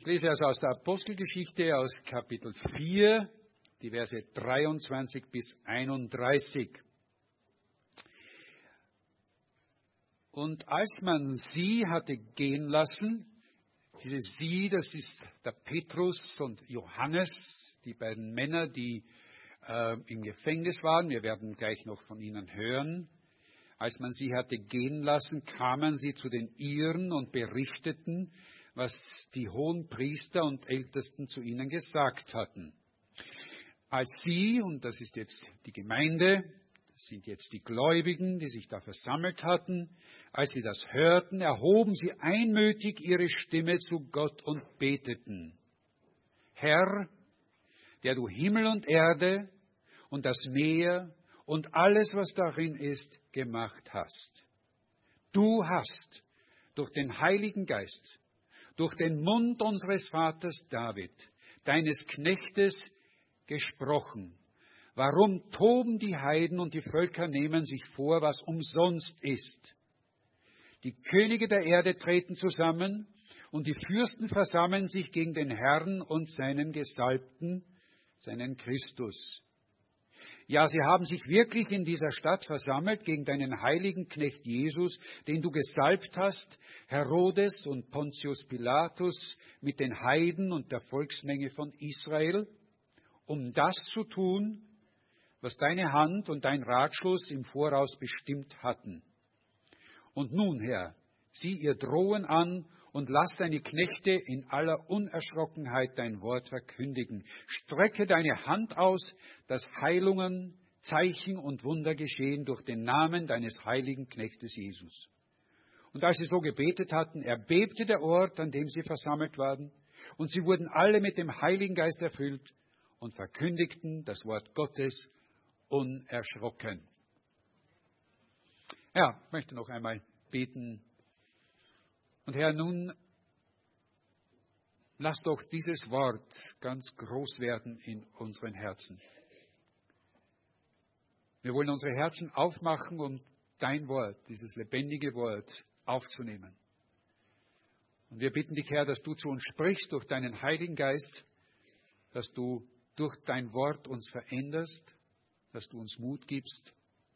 Ich lese also aus der Apostelgeschichte aus Kapitel 4, die Verse 23 bis 31. Und als man sie hatte gehen lassen, diese sie, das ist der Petrus und Johannes, die beiden Männer, die äh, im Gefängnis waren, wir werden gleich noch von ihnen hören, als man sie hatte gehen lassen, kamen sie zu den Iren und berichteten, was die hohen Priester und Ältesten zu ihnen gesagt hatten. Als sie, und das ist jetzt die Gemeinde, das sind jetzt die Gläubigen, die sich da versammelt hatten, als sie das hörten, erhoben sie einmütig ihre Stimme zu Gott und beteten. Herr, der du Himmel und Erde und das Meer und alles, was darin ist, gemacht hast. Du hast durch den Heiligen Geist durch den Mund unseres Vaters David, deines Knechtes, gesprochen. Warum toben die Heiden und die Völker nehmen sich vor, was umsonst ist? Die Könige der Erde treten zusammen und die Fürsten versammeln sich gegen den Herrn und seinen Gesalbten, seinen Christus. Ja, sie haben sich wirklich in dieser Stadt versammelt gegen deinen heiligen Knecht Jesus, den du gesalbt hast, Herodes und Pontius Pilatus mit den Heiden und der Volksmenge von Israel, um das zu tun, was deine Hand und dein Ratschluss im Voraus bestimmt hatten. Und nun, Herr, sieh ihr Drohen an und lass deine Knechte in aller Unerschrockenheit dein Wort verkündigen. Strecke deine Hand aus, dass Heilungen, Zeichen und Wunder geschehen durch den Namen deines heiligen Knechtes Jesus. Und als sie so gebetet hatten, erbebte der Ort, an dem sie versammelt waren, und sie wurden alle mit dem Heiligen Geist erfüllt und verkündigten das Wort Gottes unerschrocken. Ja, ich möchte noch einmal beten und Herr, nun lass doch dieses Wort ganz groß werden in unseren Herzen. Wir wollen unsere Herzen aufmachen, um dein Wort, dieses lebendige Wort, aufzunehmen. Und wir bitten dich, Herr, dass du zu uns sprichst durch deinen Heiligen Geist, dass du durch dein Wort uns veränderst, dass du uns Mut gibst,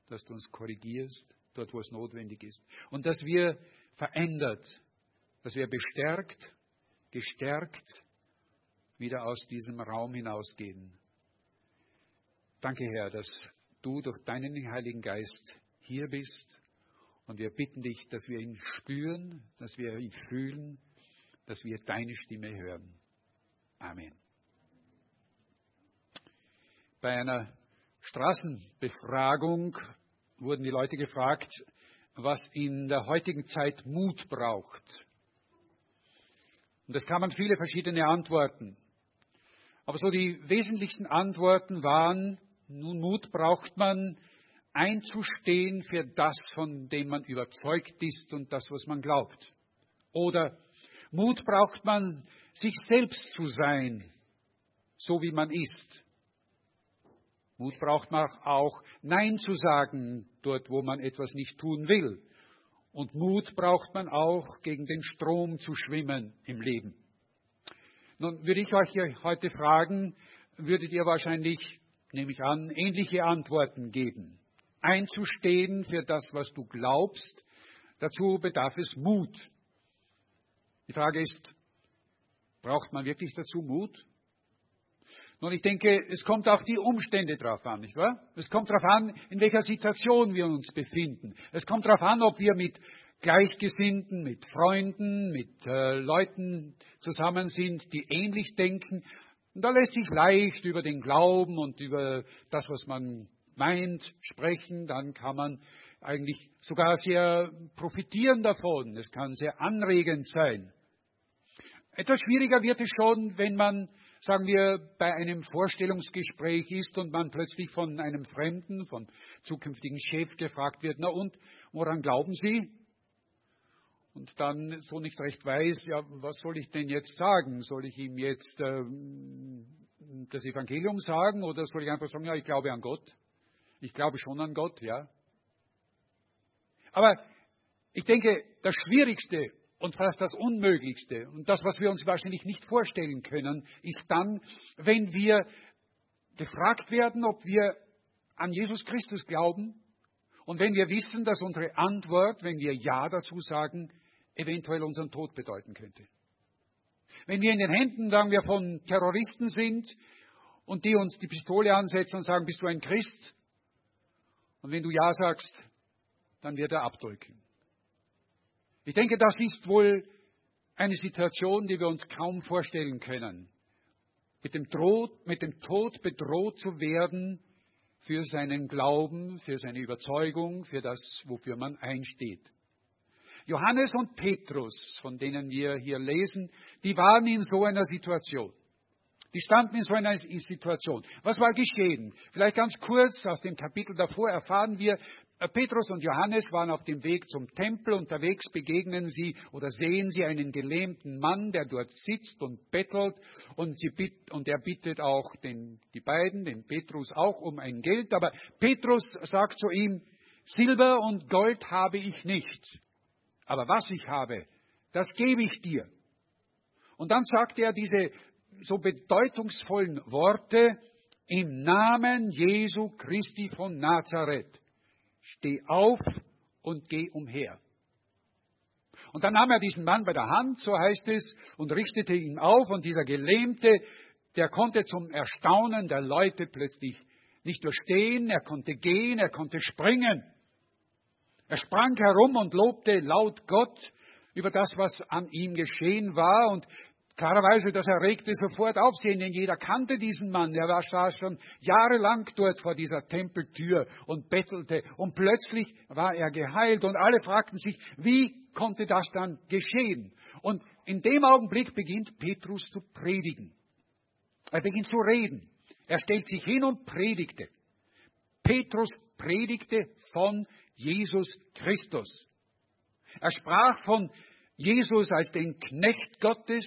dass du uns korrigierst, dort wo es notwendig ist. Und dass wir verändert dass wir bestärkt, gestärkt wieder aus diesem Raum hinausgehen. Danke, Herr, dass du durch deinen Heiligen Geist hier bist und wir bitten dich, dass wir ihn spüren, dass wir ihn fühlen, dass wir deine Stimme hören. Amen. Bei einer Straßenbefragung wurden die Leute gefragt, was in der heutigen Zeit Mut braucht. Und es kamen viele verschiedene Antworten. Aber so die wesentlichsten Antworten waren, nun Mut braucht man, einzustehen für das, von dem man überzeugt ist und das, was man glaubt. Oder Mut braucht man, sich selbst zu sein, so wie man ist. Mut braucht man auch, Nein zu sagen, dort, wo man etwas nicht tun will. Und Mut braucht man auch, gegen den Strom zu schwimmen im Leben. Nun würde ich euch heute fragen, würdet ihr wahrscheinlich, nehme ich an, ähnliche Antworten geben. Einzustehen für das, was du glaubst, dazu bedarf es Mut. Die Frage ist, braucht man wirklich dazu Mut? Nun, ich denke, es kommt auf die Umstände drauf an, nicht wahr? Es kommt darauf an, in welcher Situation wir uns befinden. Es kommt darauf an, ob wir mit Gleichgesinnten, mit Freunden, mit äh, Leuten zusammen sind, die ähnlich denken. Und da lässt sich leicht über den Glauben und über das, was man meint, sprechen. Dann kann man eigentlich sogar sehr profitieren davon. Es kann sehr anregend sein. Etwas schwieriger wird es schon, wenn man sagen wir, bei einem Vorstellungsgespräch ist und man plötzlich von einem Fremden, vom zukünftigen Chef gefragt wird, na und, woran glauben Sie? Und dann so nicht recht weiß, ja, was soll ich denn jetzt sagen? Soll ich ihm jetzt äh, das Evangelium sagen oder soll ich einfach sagen, ja, ich glaube an Gott? Ich glaube schon an Gott, ja. Aber ich denke, das Schwierigste und fast das Unmöglichste und das, was wir uns wahrscheinlich nicht vorstellen können, ist dann, wenn wir gefragt werden, ob wir an Jesus Christus glauben und wenn wir wissen, dass unsere Antwort, wenn wir Ja dazu sagen, eventuell unseren Tod bedeuten könnte. Wenn wir in den Händen, sagen wir, von Terroristen sind und die uns die Pistole ansetzen und sagen, bist du ein Christ? Und wenn du Ja sagst, dann wird er abdrücken. Ich denke, das ist wohl eine Situation, die wir uns kaum vorstellen können. Mit dem, Tod, mit dem Tod bedroht zu werden für seinen Glauben, für seine Überzeugung, für das, wofür man einsteht. Johannes und Petrus, von denen wir hier lesen, die waren in so einer Situation. Die standen in so einer Situation. Was war geschehen? Vielleicht ganz kurz aus dem Kapitel davor erfahren wir, Petrus und Johannes waren auf dem Weg zum Tempel. Unterwegs begegnen sie oder sehen sie einen gelähmten Mann, der dort sitzt und bettelt. Und, bitt, und er bittet auch den, die beiden, den Petrus auch, um ein Geld. Aber Petrus sagt zu ihm, Silber und Gold habe ich nicht. Aber was ich habe, das gebe ich dir. Und dann sagt er diese so bedeutungsvollen Worte, im Namen Jesu Christi von Nazareth, steh auf und geh umher. Und dann nahm er diesen Mann bei der Hand, so heißt es, und richtete ihn auf, und dieser Gelähmte, der konnte zum Erstaunen der Leute plötzlich nicht nur stehen, er konnte gehen, er konnte springen. Er sprang herum und lobte laut Gott über das, was an ihm geschehen war. Und klarerweise, das erregte sofort Aufsehen, denn jeder kannte diesen Mann. Er war saß schon jahrelang dort vor dieser Tempeltür und bettelte. Und plötzlich war er geheilt. Und alle fragten sich, wie konnte das dann geschehen? Und in dem Augenblick beginnt Petrus zu predigen. Er beginnt zu reden. Er stellt sich hin und predigte. Petrus predigte von Jesus Christus. Er sprach von Jesus als den Knecht Gottes.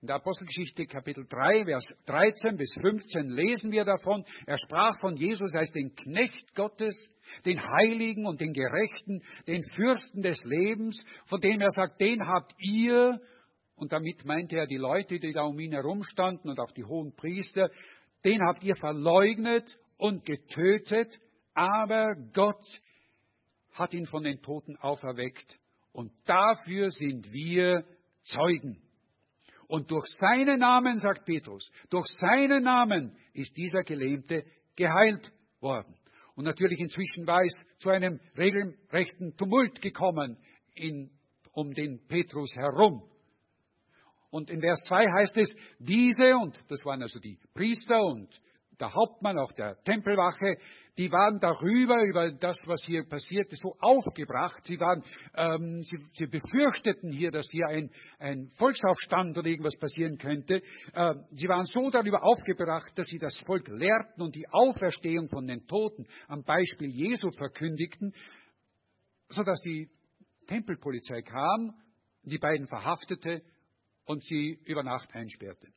In der Apostelgeschichte Kapitel 3, Vers 13 bis 15 lesen wir davon. Er sprach von Jesus als den Knecht Gottes, den Heiligen und den Gerechten, den Fürsten des Lebens, von dem er sagt, den habt ihr, und damit meinte er die Leute, die da um ihn herumstanden und auch die hohen Priester, den habt ihr verleugnet und getötet, aber Gott hat ihn von den Toten auferweckt. Und dafür sind wir Zeugen. Und durch seinen Namen, sagt Petrus, durch seinen Namen ist dieser Gelähmte geheilt worden. Und natürlich inzwischen war es zu einem regelrechten Tumult gekommen in, um den Petrus herum. Und in Vers 2 heißt es, diese, und das waren also die Priester und der Hauptmann auch der Tempelwache, die waren darüber, über das, was hier passierte, so aufgebracht. Sie, waren, ähm, sie, sie befürchteten hier, dass hier ein, ein, Volksaufstand oder irgendwas passieren könnte. Äh, sie waren so darüber aufgebracht, dass sie das Volk lehrten und die Auferstehung von den Toten am Beispiel Jesu verkündigten, sodass die Tempelpolizei kam, die beiden verhaftete und sie über Nacht einsperrte.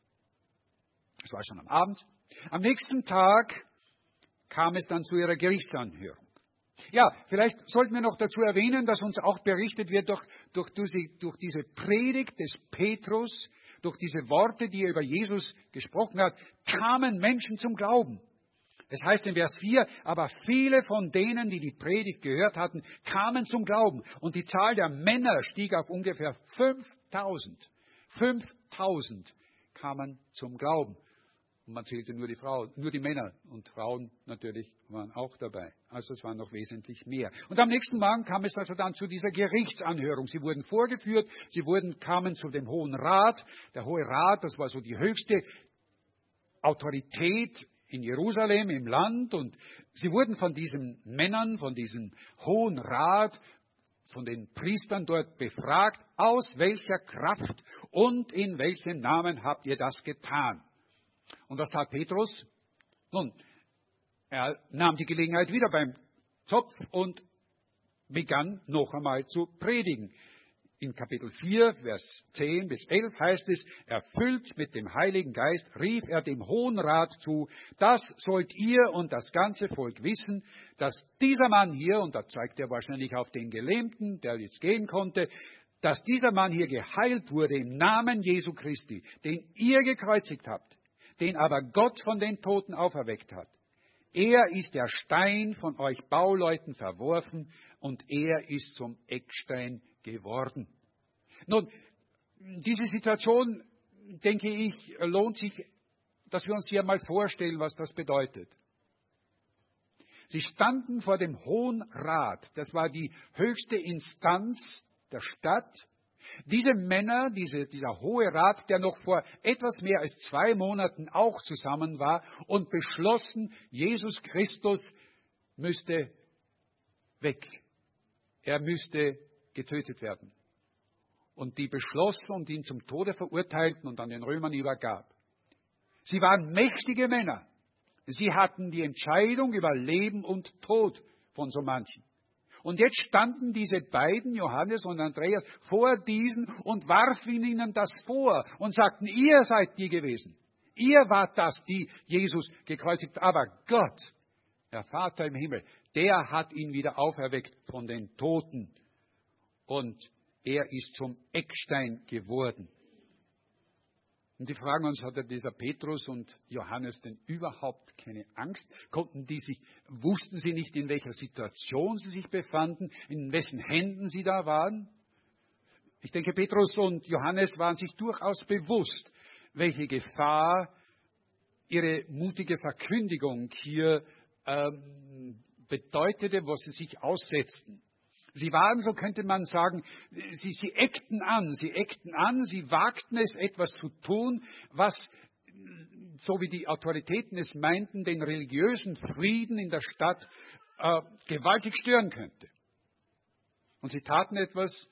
Das war schon am Abend. Am nächsten Tag kam es dann zu ihrer Gerichtsanhörung. Ja, vielleicht sollten wir noch dazu erwähnen, dass uns auch berichtet wird durch, durch, durch diese Predigt des Petrus, durch diese Worte, die er über Jesus gesprochen hat, kamen Menschen zum Glauben. Es heißt in Vers 4, aber viele von denen, die die Predigt gehört hatten, kamen zum Glauben. Und die Zahl der Männer stieg auf ungefähr 5000. 5000 kamen zum Glauben. Und man zählte nur die Frauen, nur die Männer und Frauen natürlich waren auch dabei. Also es waren noch wesentlich mehr. Und am nächsten Morgen kam es also dann zu dieser Gerichtsanhörung. Sie wurden vorgeführt, sie wurden, kamen zu dem Hohen Rat. Der Hohe Rat, das war so die höchste Autorität in Jerusalem, im Land. Und sie wurden von diesen Männern, von diesem Hohen Rat, von den Priestern dort befragt, aus welcher Kraft und in welchem Namen habt ihr das getan? Und was tat Petrus? Nun, er nahm die Gelegenheit wieder beim Zopf und begann noch einmal zu predigen. In Kapitel 4, Vers 10 bis 11 heißt es, erfüllt mit dem Heiligen Geist rief er dem Hohen Rat zu, das sollt ihr und das ganze Volk wissen, dass dieser Mann hier, und da zeigt er wahrscheinlich auf den Gelähmten, der jetzt gehen konnte, dass dieser Mann hier geheilt wurde im Namen Jesu Christi, den ihr gekreuzigt habt, den aber Gott von den Toten auferweckt hat. Er ist der Stein von euch Bauleuten verworfen und er ist zum Eckstein geworden. Nun, diese Situation, denke ich, lohnt sich, dass wir uns hier mal vorstellen, was das bedeutet. Sie standen vor dem Hohen Rat, das war die höchste Instanz der Stadt. Diese Männer, diese, dieser Hohe Rat, der noch vor etwas mehr als zwei Monaten auch zusammen war und beschlossen, Jesus Christus müsste weg. Er müsste getötet werden und die beschlossen und ihn zum Tode verurteilten und an den Römern übergab. Sie waren mächtige Männer. Sie hatten die Entscheidung über Leben und Tod von so manchen. Und jetzt standen diese beiden, Johannes und Andreas, vor diesen und warfen ihnen das vor und sagten, ihr seid die gewesen. Ihr wart das, die Jesus gekreuzigt. Aber Gott, der Vater im Himmel, der hat ihn wieder auferweckt von den Toten. Und er ist zum Eckstein geworden. Und die fragen uns, hatte dieser Petrus und Johannes denn überhaupt keine Angst? Konnten die sich, wussten sie nicht, in welcher Situation sie sich befanden, in wessen Händen sie da waren? Ich denke, Petrus und Johannes waren sich durchaus bewusst, welche Gefahr ihre mutige Verkündigung hier ähm, bedeutete, wo sie sich aussetzten. Sie waren, so könnte man sagen, sie, sie eckten an, sie eckten an, sie wagten es, etwas zu tun, was, so wie die Autoritäten es meinten, den religiösen Frieden in der Stadt äh, gewaltig stören könnte. Und sie taten etwas,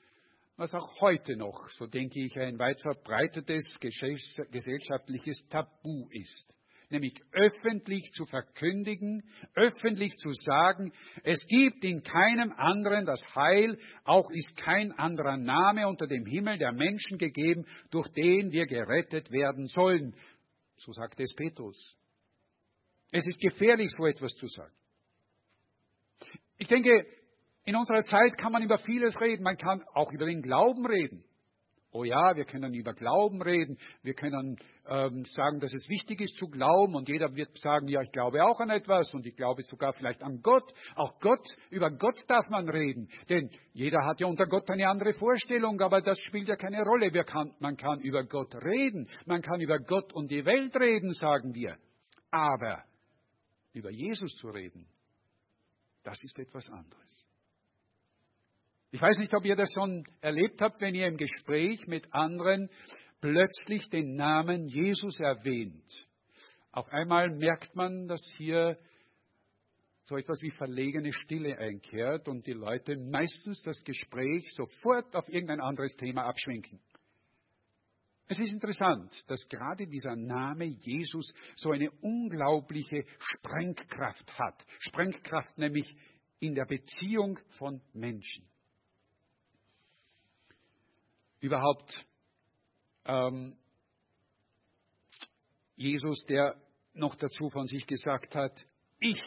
was auch heute noch, so denke ich, ein weit verbreitetes gesellschaftliches Tabu ist nämlich öffentlich zu verkündigen, öffentlich zu sagen, es gibt in keinem anderen das Heil, auch ist kein anderer Name unter dem Himmel der Menschen gegeben, durch den wir gerettet werden sollen. So sagte es Petrus. Es ist gefährlich, so etwas zu sagen. Ich denke, in unserer Zeit kann man über vieles reden. Man kann auch über den Glauben reden. Oh ja, wir können über Glauben reden, wir können ähm, sagen, dass es wichtig ist zu glauben und jeder wird sagen, ja, ich glaube auch an etwas und ich glaube sogar vielleicht an Gott. Auch Gott, über Gott darf man reden, denn jeder hat ja unter Gott eine andere Vorstellung, aber das spielt ja keine Rolle. Kann, man kann über Gott reden, man kann über Gott und die Welt reden, sagen wir. Aber über Jesus zu reden, das ist etwas anderes. Ich weiß nicht, ob ihr das schon erlebt habt, wenn ihr im Gespräch mit anderen plötzlich den Namen Jesus erwähnt. Auf einmal merkt man, dass hier so etwas wie verlegene Stille einkehrt und die Leute meistens das Gespräch sofort auf irgendein anderes Thema abschwenken. Es ist interessant, dass gerade dieser Name Jesus so eine unglaubliche Sprengkraft hat. Sprengkraft nämlich in der Beziehung von Menschen überhaupt ähm, Jesus, der noch dazu von sich gesagt hat, ich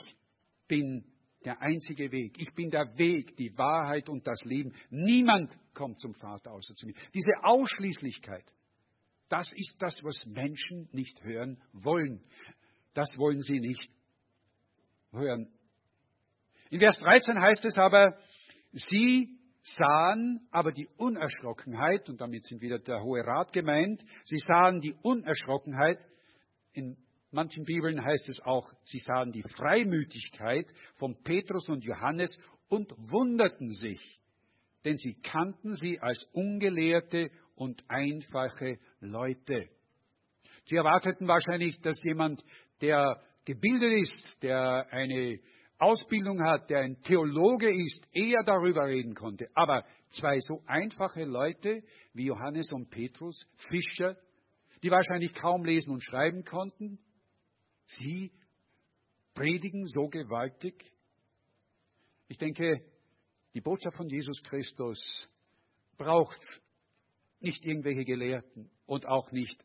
bin der einzige Weg. Ich bin der Weg, die Wahrheit und das Leben. Niemand kommt zum Vater außer zu mir. Diese Ausschließlichkeit, das ist das, was Menschen nicht hören wollen. Das wollen sie nicht hören. In Vers 13 heißt es aber, sie sahen aber die Unerschrockenheit, und damit sind wieder der Hohe Rat gemeint, sie sahen die Unerschrockenheit, in manchen Bibeln heißt es auch, sie sahen die Freimütigkeit von Petrus und Johannes und wunderten sich, denn sie kannten sie als ungelehrte und einfache Leute. Sie erwarteten wahrscheinlich, dass jemand, der gebildet ist, der eine Ausbildung hat, der ein Theologe ist, eher darüber reden konnte. Aber zwei so einfache Leute wie Johannes und Petrus, Fischer, die wahrscheinlich kaum lesen und schreiben konnten, sie predigen so gewaltig. Ich denke, die Botschaft von Jesus Christus braucht nicht irgendwelche Gelehrten und auch nicht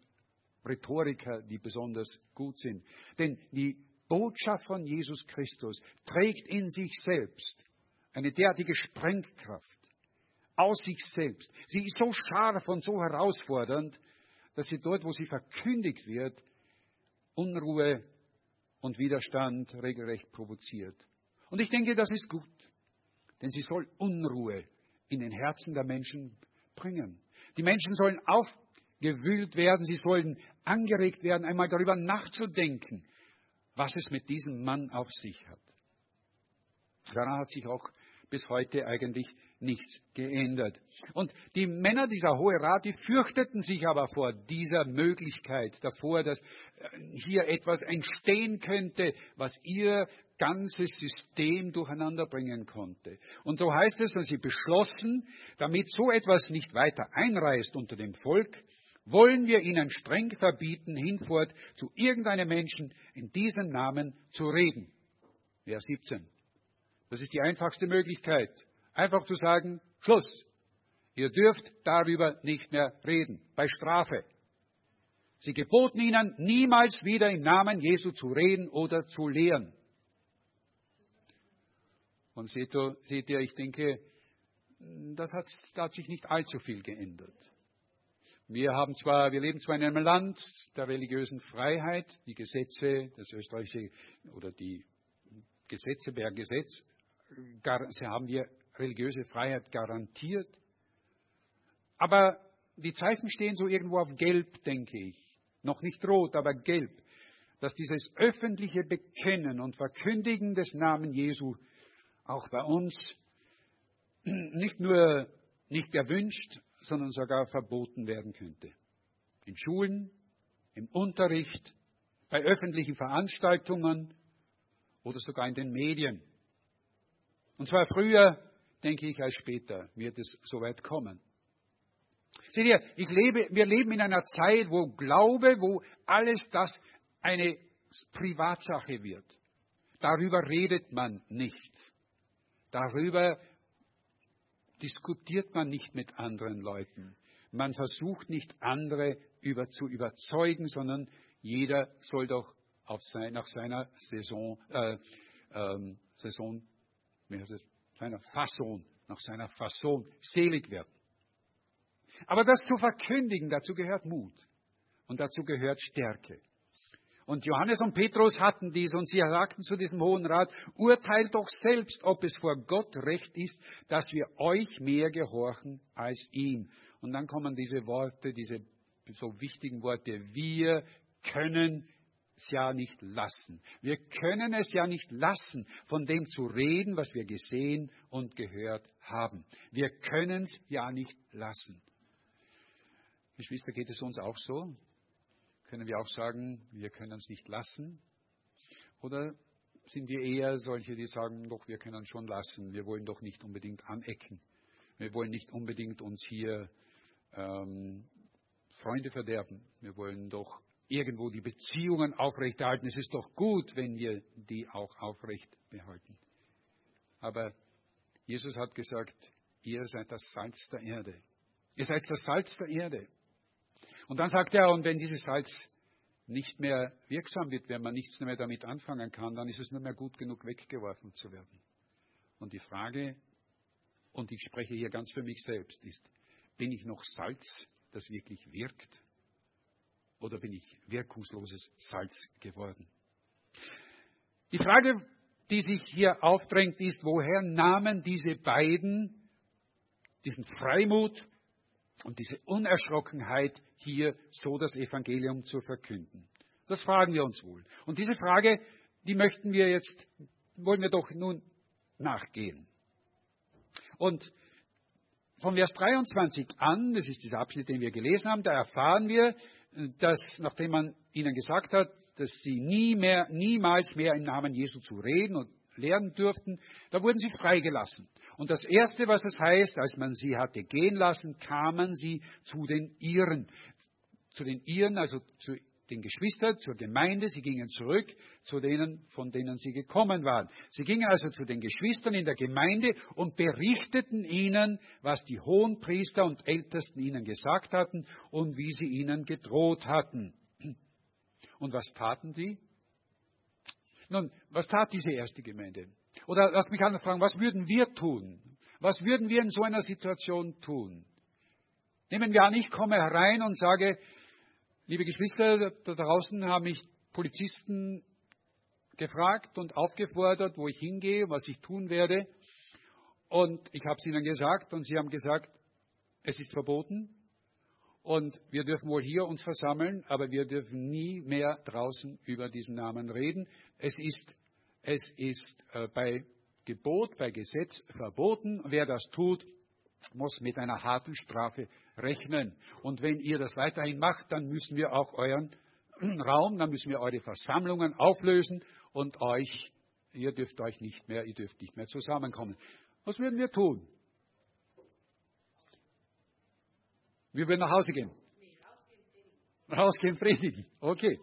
Rhetoriker, die besonders gut sind. Denn die Botschaft von Jesus Christus trägt in sich selbst eine derartige Sprengkraft, aus sich selbst. Sie ist so scharf und so herausfordernd, dass sie dort, wo sie verkündigt wird, Unruhe und Widerstand regelrecht provoziert. Und ich denke, das ist gut, denn sie soll Unruhe in den Herzen der Menschen bringen. Die Menschen sollen aufgewühlt werden, sie sollen angeregt werden, einmal darüber nachzudenken, was es mit diesem Mann auf sich hat. Daran hat sich auch bis heute eigentlich nichts geändert. Und die Männer dieser Hohe Rat, die fürchteten sich aber vor dieser Möglichkeit, davor, dass äh, hier etwas entstehen könnte, was ihr ganzes System durcheinander bringen konnte. Und so heißt es, dass sie beschlossen, damit so etwas nicht weiter einreißt unter dem Volk, wollen wir ihnen streng verbieten, hinfort zu irgendeinem Menschen in diesem Namen zu reden. Vers 17. Das ist die einfachste Möglichkeit. Einfach zu sagen, Schluss. Ihr dürft darüber nicht mehr reden, bei Strafe. Sie geboten ihnen, niemals wieder im Namen Jesu zu reden oder zu lehren. Und seht ihr, ich denke, das hat, da hat sich nicht allzu viel geändert. Wir haben zwar, wir leben zwar in einem Land der religiösen Freiheit, die Gesetze, das österreichische oder die Gesetze per Gesetz, haben wir religiöse Freiheit garantiert. Aber die Zeichen stehen so irgendwo auf Gelb, denke ich. Noch nicht rot, aber gelb. Dass dieses öffentliche Bekennen und Verkündigen des Namen Jesu auch bei uns nicht nur nicht erwünscht, sondern sogar verboten werden könnte. In Schulen, im Unterricht, bei öffentlichen Veranstaltungen oder sogar in den Medien. Und zwar früher, denke ich, als später wird es soweit kommen. Seht ihr, lebe, wir leben in einer Zeit, wo Glaube, wo alles das eine Privatsache wird. Darüber redet man nicht. Darüber diskutiert man nicht mit anderen Leuten. Man versucht nicht andere über, zu überzeugen, sondern jeder soll doch sein, nach seiner Saison, äh, ähm, Saison, wie heißt es, seiner Fasson, nach seiner Fasson selig werden. Aber das zu verkündigen, dazu gehört Mut und dazu gehört Stärke. Und Johannes und Petrus hatten dies und sie sagten zu diesem Hohen Rat, urteilt doch selbst, ob es vor Gott recht ist, dass wir euch mehr gehorchen als ihm. Und dann kommen diese Worte, diese so wichtigen Worte, wir können es ja nicht lassen. Wir können es ja nicht lassen, von dem zu reden, was wir gesehen und gehört haben. Wir können es ja nicht lassen. Geschwister, geht es uns auch so? Können wir auch sagen, wir können es nicht lassen? Oder sind wir eher solche, die sagen, doch, wir können schon lassen, wir wollen doch nicht unbedingt anecken. Wir wollen nicht unbedingt uns hier ähm, Freunde verderben. Wir wollen doch irgendwo die Beziehungen aufrechterhalten. Es ist doch gut, wenn wir die auch aufrecht behalten. Aber Jesus hat gesagt, ihr seid das Salz der Erde. Ihr seid das Salz der Erde. Und dann sagt er, und wenn dieses Salz nicht mehr wirksam wird, wenn man nichts mehr damit anfangen kann, dann ist es nur mehr gut genug, weggeworfen zu werden. Und die Frage, und ich spreche hier ganz für mich selbst, ist, bin ich noch Salz, das wirklich wirkt? Oder bin ich wirkungsloses Salz geworden? Die Frage, die sich hier aufdrängt, ist, woher nahmen diese beiden diesen Freimut und diese Unerschrockenheit, hier so das Evangelium zu verkünden? Das fragen wir uns wohl. Und diese Frage, die möchten wir jetzt, wollen wir doch nun nachgehen. Und von Vers 23 an, das ist dieser Abschnitt, den wir gelesen haben, da erfahren wir, dass nachdem man ihnen gesagt hat, dass sie nie mehr, niemals mehr im Namen Jesu zu reden und lehren dürften, da wurden sie freigelassen. Und das Erste, was es heißt, als man sie hatte gehen lassen, kamen sie zu den Iren. Zu den Iren, also zu den Geschwistern, zur Gemeinde. Sie gingen zurück zu denen, von denen sie gekommen waren. Sie gingen also zu den Geschwistern in der Gemeinde und berichteten ihnen, was die Hohenpriester und Ältesten ihnen gesagt hatten und wie sie ihnen gedroht hatten. Und was taten die? Nun, was tat diese erste Gemeinde? Oder lasst mich anders fragen, was würden wir tun? Was würden wir in so einer Situation tun? Nehmen wir an, ich komme herein und sage, liebe Geschwister, da draußen haben mich Polizisten gefragt und aufgefordert, wo ich hingehe, was ich tun werde. Und ich habe es ihnen gesagt und sie haben gesagt, es ist verboten und wir dürfen wohl hier uns versammeln, aber wir dürfen nie mehr draußen über diesen Namen reden. Es ist, es ist äh, bei Gebot, bei Gesetz verboten. Wer das tut, muss mit einer harten Strafe rechnen. Und wenn ihr das weiterhin macht, dann müssen wir auch euren Raum, dann müssen wir eure Versammlungen auflösen und euch, ihr dürft euch nicht mehr, ihr dürft nicht mehr zusammenkommen. Was würden wir tun? Wir würden nach Hause gehen. Rausgehen, predigen. Okay.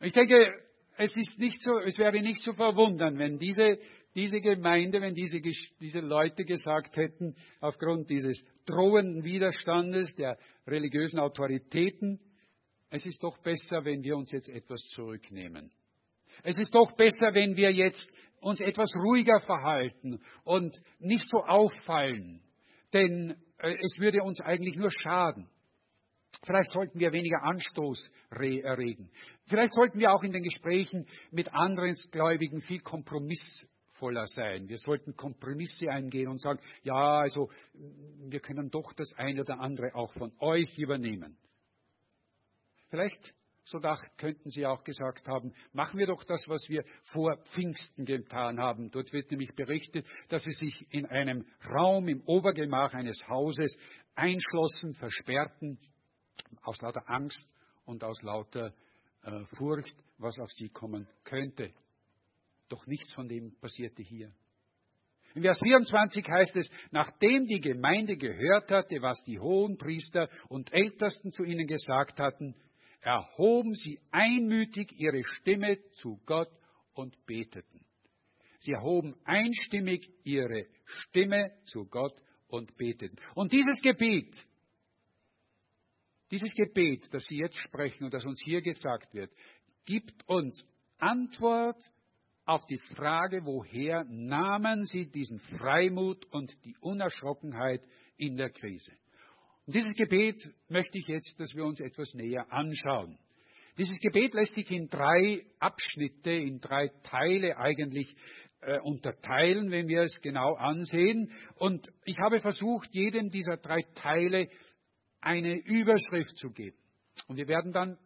Ich denke, es ist nicht so, es wäre nicht zu verwundern, wenn diese, diese Gemeinde, wenn diese, diese Leute gesagt hätten, aufgrund dieses drohenden Widerstandes der religiösen Autoritäten, es ist doch besser, wenn wir uns jetzt etwas zurücknehmen. Es ist doch besser, wenn wir jetzt uns etwas ruhiger verhalten und nicht so auffallen. Denn äh, es würde uns eigentlich nur schaden. Vielleicht sollten wir weniger Anstoß erregen. Vielleicht sollten wir auch in den Gesprächen mit anderen Gläubigen viel kompromissvoller sein. Wir sollten Kompromisse eingehen und sagen, ja, also wir können doch das eine oder andere auch von euch übernehmen. Vielleicht sogar könnten Sie auch gesagt haben, machen wir doch das, was wir vor Pfingsten getan haben. Dort wird nämlich berichtet, dass Sie sich in einem Raum im Obergemach eines Hauses einschlossen, versperrten, aus lauter Angst und aus lauter äh, Furcht, was auf sie kommen könnte. Doch nichts von dem passierte hier. In Vers 24 heißt es, nachdem die Gemeinde gehört hatte, was die hohen Priester und Ältesten zu ihnen gesagt hatten, erhoben sie einmütig ihre Stimme zu Gott und beteten. Sie erhoben einstimmig ihre Stimme zu Gott und beteten. Und dieses Gebet, dieses Gebet, das Sie jetzt sprechen und das uns hier gesagt wird, gibt uns Antwort auf die Frage, woher nahmen Sie diesen Freimut und die Unerschrockenheit in der Krise. Und dieses Gebet möchte ich jetzt, dass wir uns etwas näher anschauen. Dieses Gebet lässt sich in drei Abschnitte, in drei Teile eigentlich äh, unterteilen, wenn wir es genau ansehen. Und ich habe versucht, jedem dieser drei Teile eine Überschrift zu geben. Und wir werden dann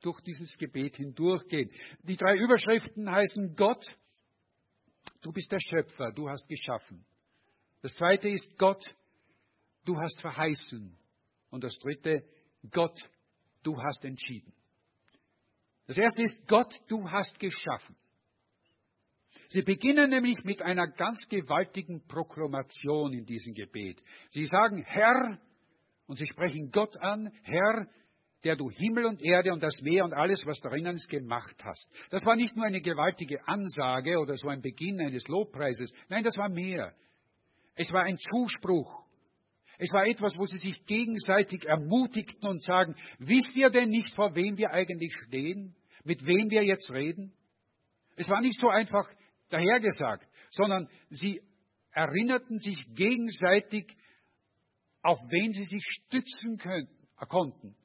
durch dieses Gebet hindurchgehen. Die drei Überschriften heißen Gott, du bist der Schöpfer, du hast geschaffen. Das zweite ist Gott, du hast verheißen. Und das dritte, Gott, du hast entschieden. Das erste ist Gott, du hast geschaffen. Sie beginnen nämlich mit einer ganz gewaltigen Proklamation in diesem Gebet. Sie sagen, Herr, und sie sprechen Gott an, Herr, der du Himmel und Erde und das Meer und alles, was drinnen ist, gemacht hast. Das war nicht nur eine gewaltige Ansage oder so ein Beginn eines Lobpreises. Nein, das war mehr. Es war ein Zuspruch. Es war etwas, wo sie sich gegenseitig ermutigten und sagen, wisst ihr denn nicht, vor wem wir eigentlich stehen? Mit wem wir jetzt reden? Es war nicht so einfach dahergesagt, sondern sie erinnerten sich gegenseitig auf wen sie sich stützen könnten, äh, konnten,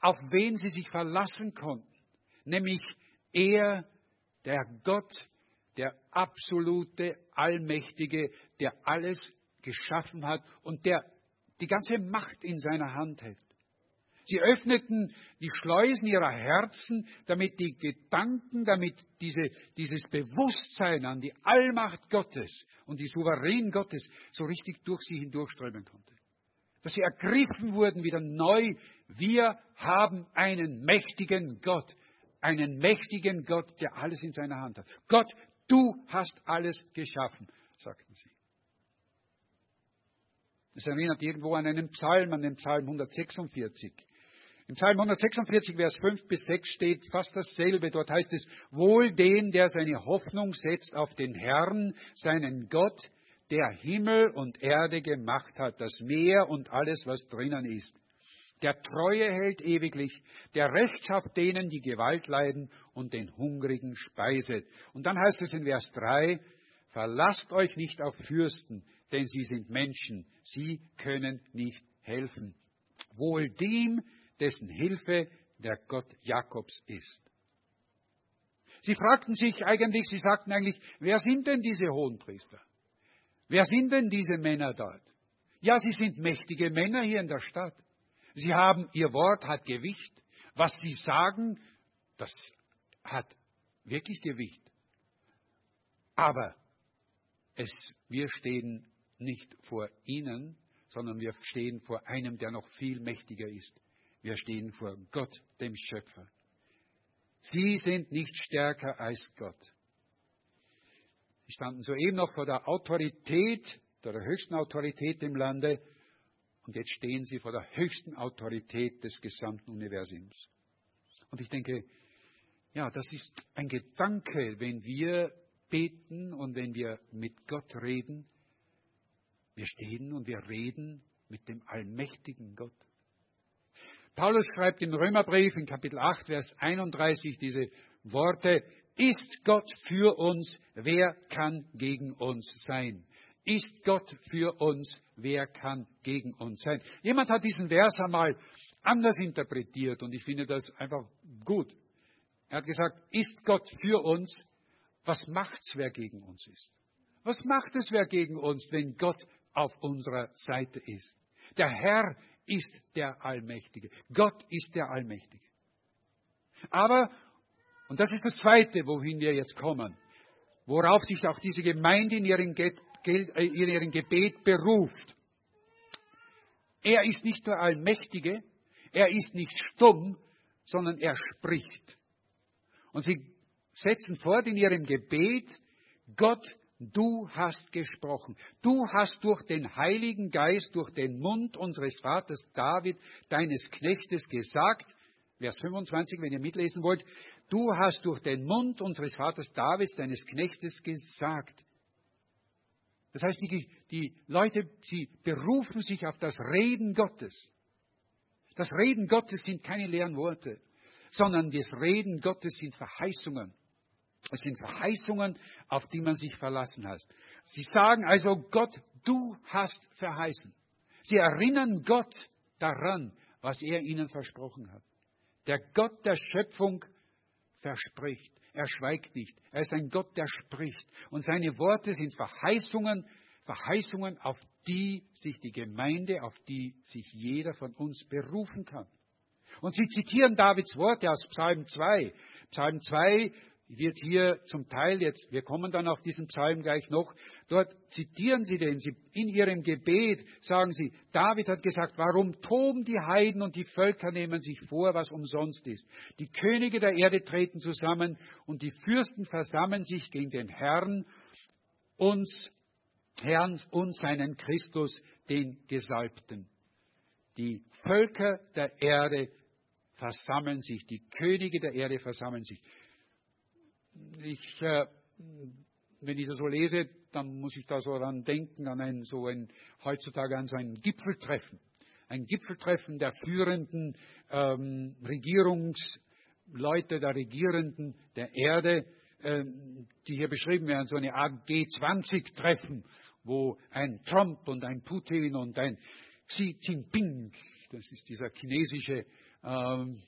auf wen sie sich verlassen konnten, nämlich er, der Gott, der absolute, allmächtige, der alles geschaffen hat und der die ganze Macht in seiner Hand hält. Sie öffneten die Schleusen ihrer Herzen, damit die Gedanken, damit diese, dieses Bewusstsein an die Allmacht Gottes und die Souverän Gottes so richtig durch sie hindurchströmen konnte dass sie ergriffen wurden wieder neu. Wir haben einen mächtigen Gott, einen mächtigen Gott, der alles in seiner Hand hat. Gott, du hast alles geschaffen, sagten sie. Das erinnert irgendwo an einen Psalm, an den Psalm 146. Im Psalm 146, Vers 5 bis 6 steht fast dasselbe. Dort heißt es, wohl dem, der seine Hoffnung setzt auf den Herrn, seinen Gott, der Himmel und Erde gemacht hat, das Meer und alles, was drinnen ist. Der Treue hält ewiglich, der Recht schafft denen, die Gewalt leiden und den Hungrigen speiset. Und dann heißt es in Vers 3, Verlasst euch nicht auf Fürsten, denn sie sind Menschen, sie können nicht helfen. Wohl dem, dessen Hilfe der Gott Jakobs ist. Sie fragten sich eigentlich, sie sagten eigentlich, wer sind denn diese Hohenpriester? Wer sind denn diese Männer dort? Ja, sie sind mächtige Männer hier in der Stadt. Sie haben, ihr Wort hat Gewicht. Was sie sagen, das hat wirklich Gewicht. Aber es, wir stehen nicht vor ihnen, sondern wir stehen vor einem, der noch viel mächtiger ist. Wir stehen vor Gott, dem Schöpfer. Sie sind nicht stärker als Gott. Sie standen soeben noch vor der Autorität, der höchsten Autorität im Lande, und jetzt stehen sie vor der höchsten Autorität des gesamten Universums. Und ich denke, ja, das ist ein Gedanke, wenn wir beten und wenn wir mit Gott reden. Wir stehen und wir reden mit dem allmächtigen Gott. Paulus schreibt im Römerbrief in Kapitel 8, Vers 31 diese Worte, ist Gott für uns, wer kann gegen uns sein? Ist Gott für uns, wer kann gegen uns sein? Jemand hat diesen Vers einmal anders interpretiert und ich finde das einfach gut. Er hat gesagt, ist Gott für uns, was macht's, wer gegen uns ist? Was macht es, wer gegen uns, wenn Gott auf unserer Seite ist? Der Herr ist der Allmächtige. Gott ist der Allmächtige. Aber, und das ist das Zweite, wohin wir jetzt kommen, worauf sich auch diese Gemeinde in ihrem, Ge äh, in ihrem Gebet beruft. Er ist nicht nur Allmächtige, er ist nicht stumm, sondern er spricht. Und sie setzen fort in ihrem Gebet, Gott Du hast gesprochen. Du hast durch den Heiligen Geist, durch den Mund unseres Vaters David, deines Knechtes gesagt, Vers 25, wenn ihr mitlesen wollt, du hast durch den Mund unseres Vaters Davids, deines Knechtes gesagt. Das heißt, die, die Leute, sie berufen sich auf das Reden Gottes. Das Reden Gottes sind keine leeren Worte, sondern das Reden Gottes sind Verheißungen. Es sind Verheißungen, auf die man sich verlassen hat. Sie sagen also, Gott, du hast verheißen. Sie erinnern Gott daran, was er ihnen versprochen hat. Der Gott der Schöpfung verspricht. Er schweigt nicht. Er ist ein Gott, der spricht. Und seine Worte sind Verheißungen, Verheißungen, auf die sich die Gemeinde, auf die sich jeder von uns berufen kann. Und sie zitieren Davids Worte aus Psalm 2. Psalm 2 wird hier zum Teil jetzt, wir kommen dann auf diesen Psalm gleich noch, dort zitieren sie den, sie, in ihrem Gebet sagen sie, David hat gesagt, warum toben die Heiden und die Völker nehmen sich vor, was umsonst ist. Die Könige der Erde treten zusammen und die Fürsten versammeln sich gegen den Herrn, uns, Herrn und seinen Christus, den Gesalbten. Die Völker der Erde versammeln sich, die Könige der Erde versammeln sich ich, äh, wenn ich das so lese, dann muss ich da so daran denken, an ein, so ein, heutzutage an so ein Gipfeltreffen. Ein Gipfeltreffen der führenden ähm, Regierungsleute, der Regierenden der Erde, ähm, die hier beschrieben werden, so eine Art G20-Treffen, wo ein Trump und ein Putin und ein Xi Jinping, das ist dieser chinesische ähm,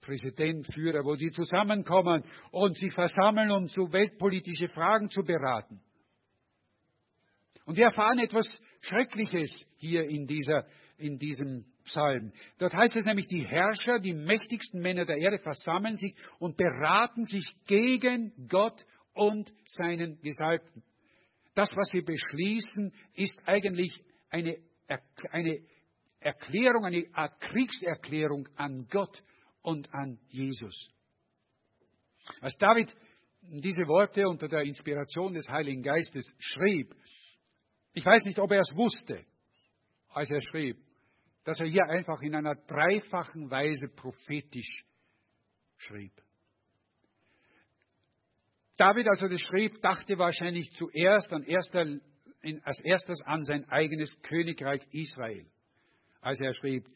Präsident, Führer, wo sie zusammenkommen und sich versammeln, um so weltpolitische Fragen zu beraten. Und wir erfahren etwas Schreckliches hier in, dieser, in diesem Psalm. Dort heißt es nämlich, die Herrscher, die mächtigsten Männer der Erde versammeln sich und beraten sich gegen Gott und seinen Gesalbten. Das, was sie beschließen, ist eigentlich eine, eine Erklärung, eine Art Kriegserklärung an Gott und an Jesus. Als David diese Worte unter der Inspiration des Heiligen Geistes schrieb, ich weiß nicht, ob er es wusste, als er schrieb, dass er hier einfach in einer dreifachen Weise prophetisch schrieb. David, als er das schrieb, dachte wahrscheinlich zuerst an erster, als erstes an sein eigenes Königreich Israel als er schrieb,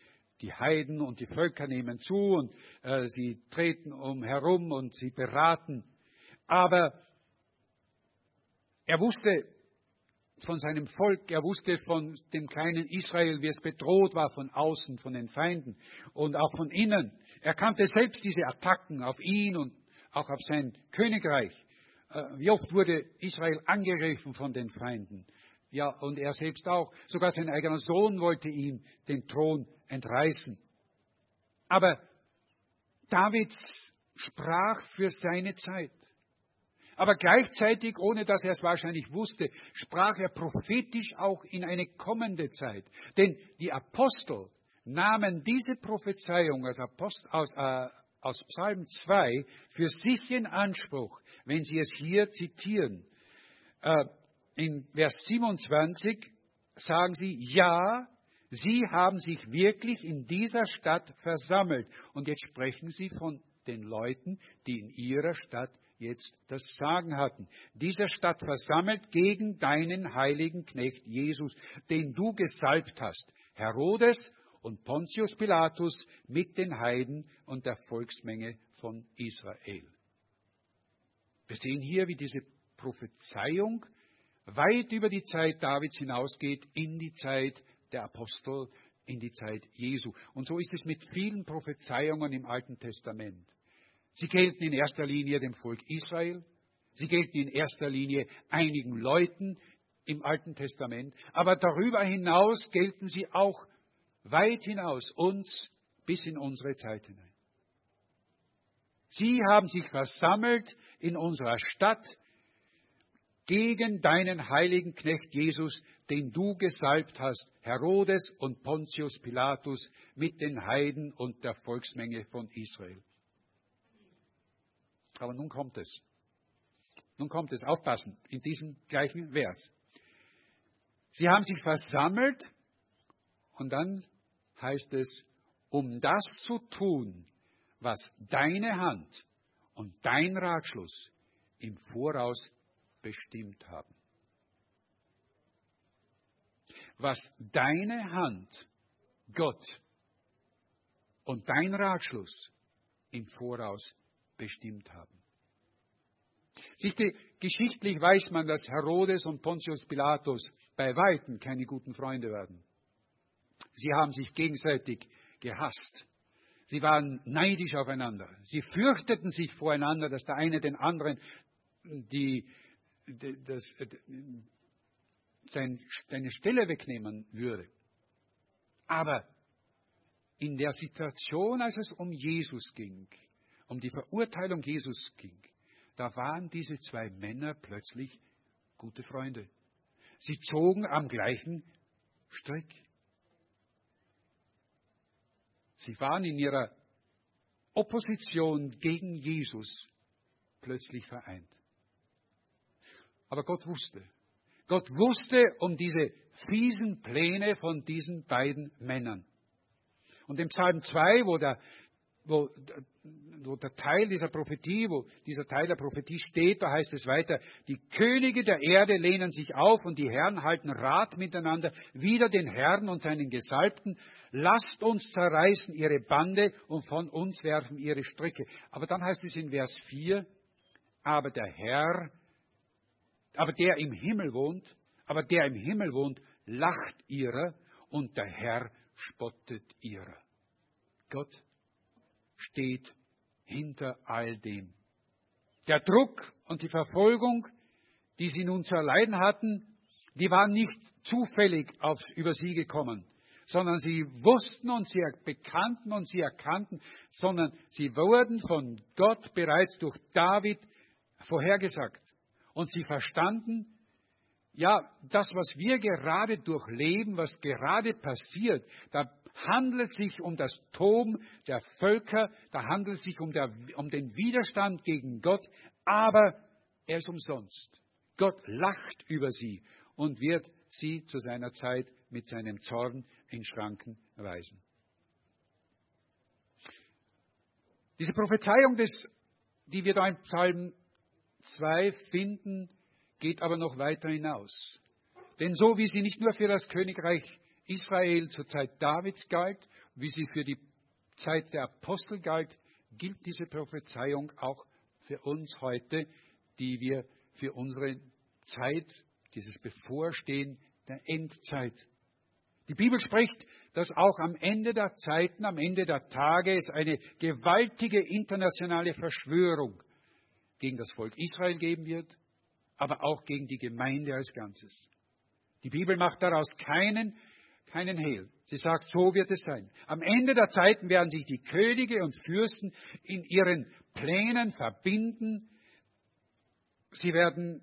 die Heiden und die Völker nehmen zu und äh, sie treten umherum und sie beraten. Aber Er wusste von seinem Volk, er wusste von dem kleinen Israel, wie es bedroht war von außen, von den Feinden und auch von innen. Er kannte selbst diese Attacken auf ihn und auch auf sein Königreich. Äh, wie oft wurde Israel angegriffen von den Feinden? Ja, und er selbst auch. Sogar sein eigener Sohn wollte ihm den Thron entreißen. Aber David sprach für seine Zeit. Aber gleichzeitig, ohne dass er es wahrscheinlich wusste, sprach er prophetisch auch in eine kommende Zeit. Denn die Apostel nahmen diese Prophezeiung aus, Apost aus, äh, aus Psalm 2 für sich in Anspruch, wenn sie es hier zitieren. Äh, in Vers 27 sagen sie, ja, sie haben sich wirklich in dieser Stadt versammelt. Und jetzt sprechen sie von den Leuten, die in ihrer Stadt jetzt das Sagen hatten. Dieser Stadt versammelt gegen deinen heiligen Knecht Jesus, den du gesalbt hast, Herodes und Pontius Pilatus mit den Heiden und der Volksmenge von Israel. Wir sehen hier, wie diese Prophezeiung weit über die Zeit Davids hinausgeht in die Zeit der Apostel, in die Zeit Jesu. Und so ist es mit vielen Prophezeiungen im Alten Testament. Sie gelten in erster Linie dem Volk Israel. Sie gelten in erster Linie einigen Leuten im Alten Testament. Aber darüber hinaus gelten sie auch weit hinaus uns bis in unsere Zeit hinein. Sie haben sich versammelt in unserer Stadt gegen deinen heiligen Knecht Jesus, den du gesalbt hast, Herodes und Pontius Pilatus mit den Heiden und der Volksmenge von Israel. Aber nun kommt es. Nun kommt es, aufpassen, in diesem gleichen Vers. Sie haben sich versammelt und dann heißt es, um das zu tun, was deine Hand und dein Ratschluss im Voraus bestimmt haben. Was deine Hand, Gott und dein Ratschluss im Voraus bestimmt haben. Sichte, geschichtlich weiß man, dass Herodes und Pontius Pilatus bei Weitem keine guten Freunde werden. Sie haben sich gegenseitig gehasst. Sie waren neidisch aufeinander. Sie fürchteten sich voreinander, dass der eine den anderen die, das, sein, seine Stelle wegnehmen würde. Aber in der Situation, als es um Jesus ging, um die Verurteilung Jesus ging, da waren diese zwei Männer plötzlich gute Freunde. Sie zogen am gleichen Strick. Sie waren in ihrer Opposition gegen Jesus plötzlich vereint. Aber Gott wusste. Gott wusste um diese fiesen Pläne von diesen beiden Männern. Und im Psalm 2, wo der, wo, wo der Teil dieser Prophetie, wo dieser Teil der Prophetie steht, da heißt es weiter, die Könige der Erde lehnen sich auf und die Herren halten Rat miteinander, wieder den Herrn und seinen Gesalbten, lasst uns zerreißen ihre Bande und von uns werfen ihre Stricke. Aber dann heißt es in Vers 4, aber der Herr, aber der im Himmel wohnt, aber der im Himmel wohnt, lacht ihrer und der Herr spottet ihrer. Gott steht hinter all dem. Der Druck und die Verfolgung, die sie nun zu erleiden hatten, die waren nicht zufällig auf, über sie gekommen, sondern sie wussten und sie bekannten und sie erkannten, sondern sie wurden von Gott bereits durch David vorhergesagt. Und sie verstanden, ja, das, was wir gerade durchleben, was gerade passiert, da handelt es sich um das Toben der Völker, da handelt es sich um, der, um den Widerstand gegen Gott, aber er ist umsonst. Gott lacht über sie und wird sie zu seiner Zeit mit seinem Zorn in Schranken weisen. Diese Prophezeiung, des, die wir da in Psalm 2 finden, geht aber noch weiter hinaus. Denn so wie sie nicht nur für das Königreich Israel zur Zeit Davids galt, wie sie für die Zeit der Apostel galt, gilt diese Prophezeiung auch für uns heute, die wir für unsere Zeit, dieses Bevorstehen der Endzeit. Die Bibel spricht, dass auch am Ende der Zeiten, am Ende der Tage es eine gewaltige internationale Verschwörung gegen das Volk Israel geben wird, aber auch gegen die Gemeinde als Ganzes. Die Bibel macht daraus keinen, keinen Hehl. Sie sagt, so wird es sein. Am Ende der Zeiten werden sich die Könige und Fürsten in ihren Plänen verbinden. Sie werden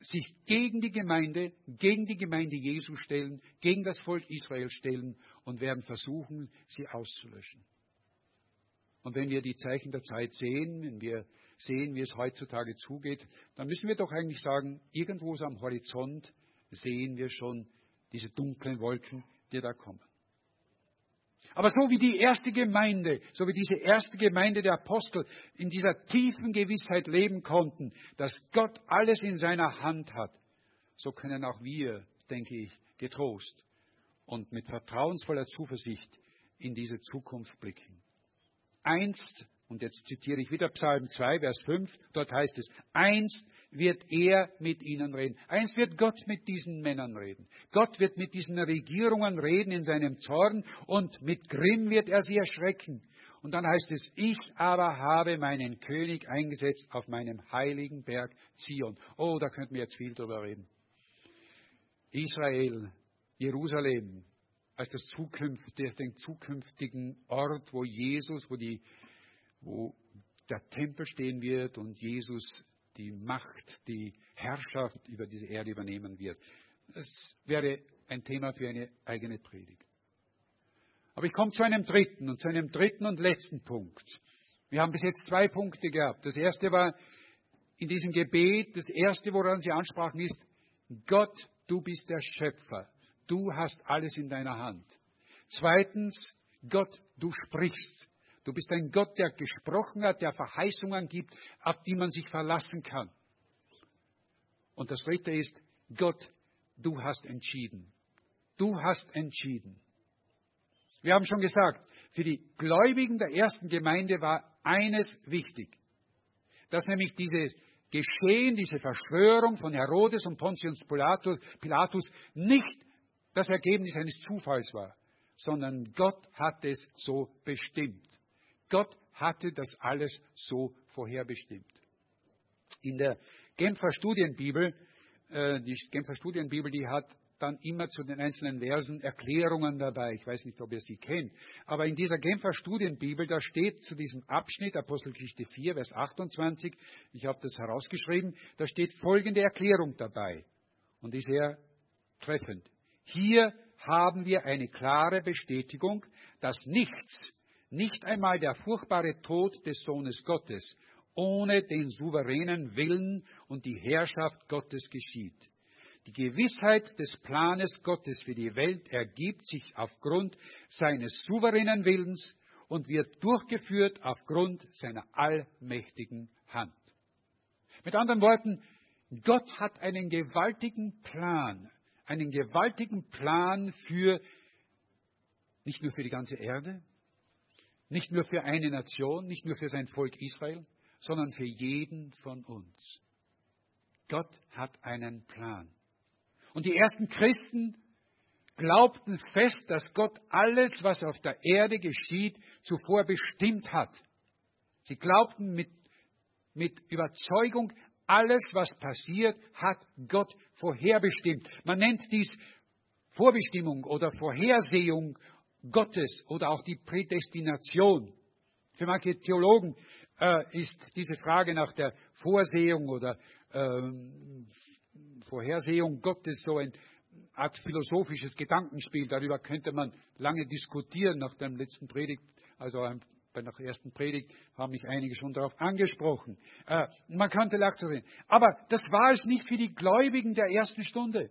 sich gegen die Gemeinde, gegen die Gemeinde Jesu stellen, gegen das Volk Israel stellen und werden versuchen, sie auszulöschen. Und wenn wir die Zeichen der Zeit sehen, wenn wir sehen, wie es heutzutage zugeht, dann müssen wir doch eigentlich sagen, irgendwo am Horizont sehen wir schon diese dunklen Wolken, die da kommen. Aber so wie die erste Gemeinde, so wie diese erste Gemeinde der Apostel in dieser tiefen Gewissheit leben konnten, dass Gott alles in seiner Hand hat, so können auch wir, denke ich, getrost und mit vertrauensvoller Zuversicht in diese Zukunft blicken. Einst, und jetzt zitiere ich wieder Psalm 2, Vers 5, dort heißt es, einst wird er mit ihnen reden. Eins wird Gott mit diesen Männern reden. Gott wird mit diesen Regierungen reden in seinem Zorn und mit Grimm wird er sie erschrecken. Und dann heißt es, ich aber habe meinen König eingesetzt auf meinem heiligen Berg Zion. Oh, da könnten wir jetzt viel drüber reden. Israel, Jerusalem, als das zukünftige, den zukünftigen Ort, wo Jesus, wo die, wo der Tempel stehen wird und Jesus die Macht, die Herrschaft über diese Erde übernehmen wird. Das wäre ein Thema für eine eigene Predigt. Aber ich komme zu einem dritten und zu einem dritten und letzten Punkt. Wir haben bis jetzt zwei Punkte gehabt. Das erste war in diesem Gebet, das erste, woran Sie ansprachen, ist, Gott, du bist der Schöpfer. Du hast alles in deiner Hand. Zweitens, Gott, du sprichst. Du bist ein Gott, der gesprochen hat, der Verheißungen gibt, auf die man sich verlassen kann. Und das dritte ist, Gott, du hast entschieden. Du hast entschieden. Wir haben schon gesagt, für die Gläubigen der ersten Gemeinde war eines wichtig, dass nämlich dieses Geschehen, diese Verschwörung von Herodes und Pontius Pilatus nicht das Ergebnis eines Zufalls war, sondern Gott hat es so bestimmt. Gott hatte das alles so vorherbestimmt. In der Genfer Studienbibel, äh, die Genfer Studienbibel, die hat dann immer zu den einzelnen Versen Erklärungen dabei. Ich weiß nicht, ob ihr sie kennt. Aber in dieser Genfer Studienbibel, da steht zu diesem Abschnitt, Apostelgeschichte 4, Vers 28, ich habe das herausgeschrieben, da steht folgende Erklärung dabei. Und die ist sehr treffend. Hier haben wir eine klare Bestätigung, dass nichts nicht einmal der furchtbare Tod des Sohnes Gottes ohne den souveränen Willen und die Herrschaft Gottes geschieht. Die Gewissheit des Planes Gottes für die Welt ergibt sich aufgrund seines souveränen Willens und wird durchgeführt aufgrund seiner allmächtigen Hand. Mit anderen Worten, Gott hat einen gewaltigen Plan, einen gewaltigen Plan für nicht nur für die ganze Erde, nicht nur für eine Nation, nicht nur für sein Volk Israel, sondern für jeden von uns. Gott hat einen Plan. Und die ersten Christen glaubten fest, dass Gott alles, was auf der Erde geschieht, zuvor bestimmt hat. Sie glaubten mit, mit Überzeugung, alles, was passiert, hat Gott vorherbestimmt. Man nennt dies Vorbestimmung oder Vorhersehung Gottes oder auch die Prädestination. Für manche Theologen äh, ist diese Frage nach der Vorsehung oder ähm, Vorhersehung Gottes so ein Art philosophisches Gedankenspiel. Darüber könnte man lange diskutieren nach der letzten Predigt, also bei der ersten Predigt haben mich einige schon darauf angesprochen. Äh, man könnte lachen. Aber das war es nicht für die Gläubigen der ersten Stunde.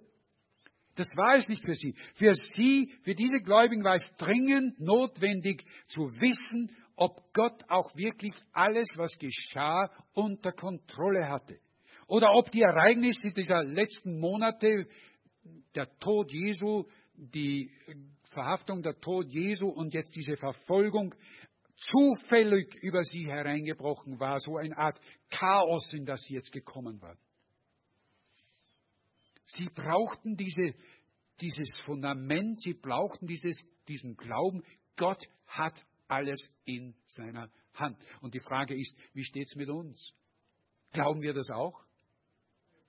Das war es nicht für sie. Für sie, für diese Gläubigen war es dringend notwendig zu wissen, ob Gott auch wirklich alles, was geschah, unter Kontrolle hatte. Oder ob die Ereignisse dieser letzten Monate, der Tod Jesu, die Verhaftung, der Tod Jesu und jetzt diese Verfolgung zufällig über sie hereingebrochen war, so eine Art Chaos, in das sie jetzt gekommen waren. Sie brauchten diese, dieses Fundament, sie brauchten dieses, diesen Glauben, Gott hat alles in seiner Hand. Und die Frage ist, wie steht es mit uns? Glauben wir das auch?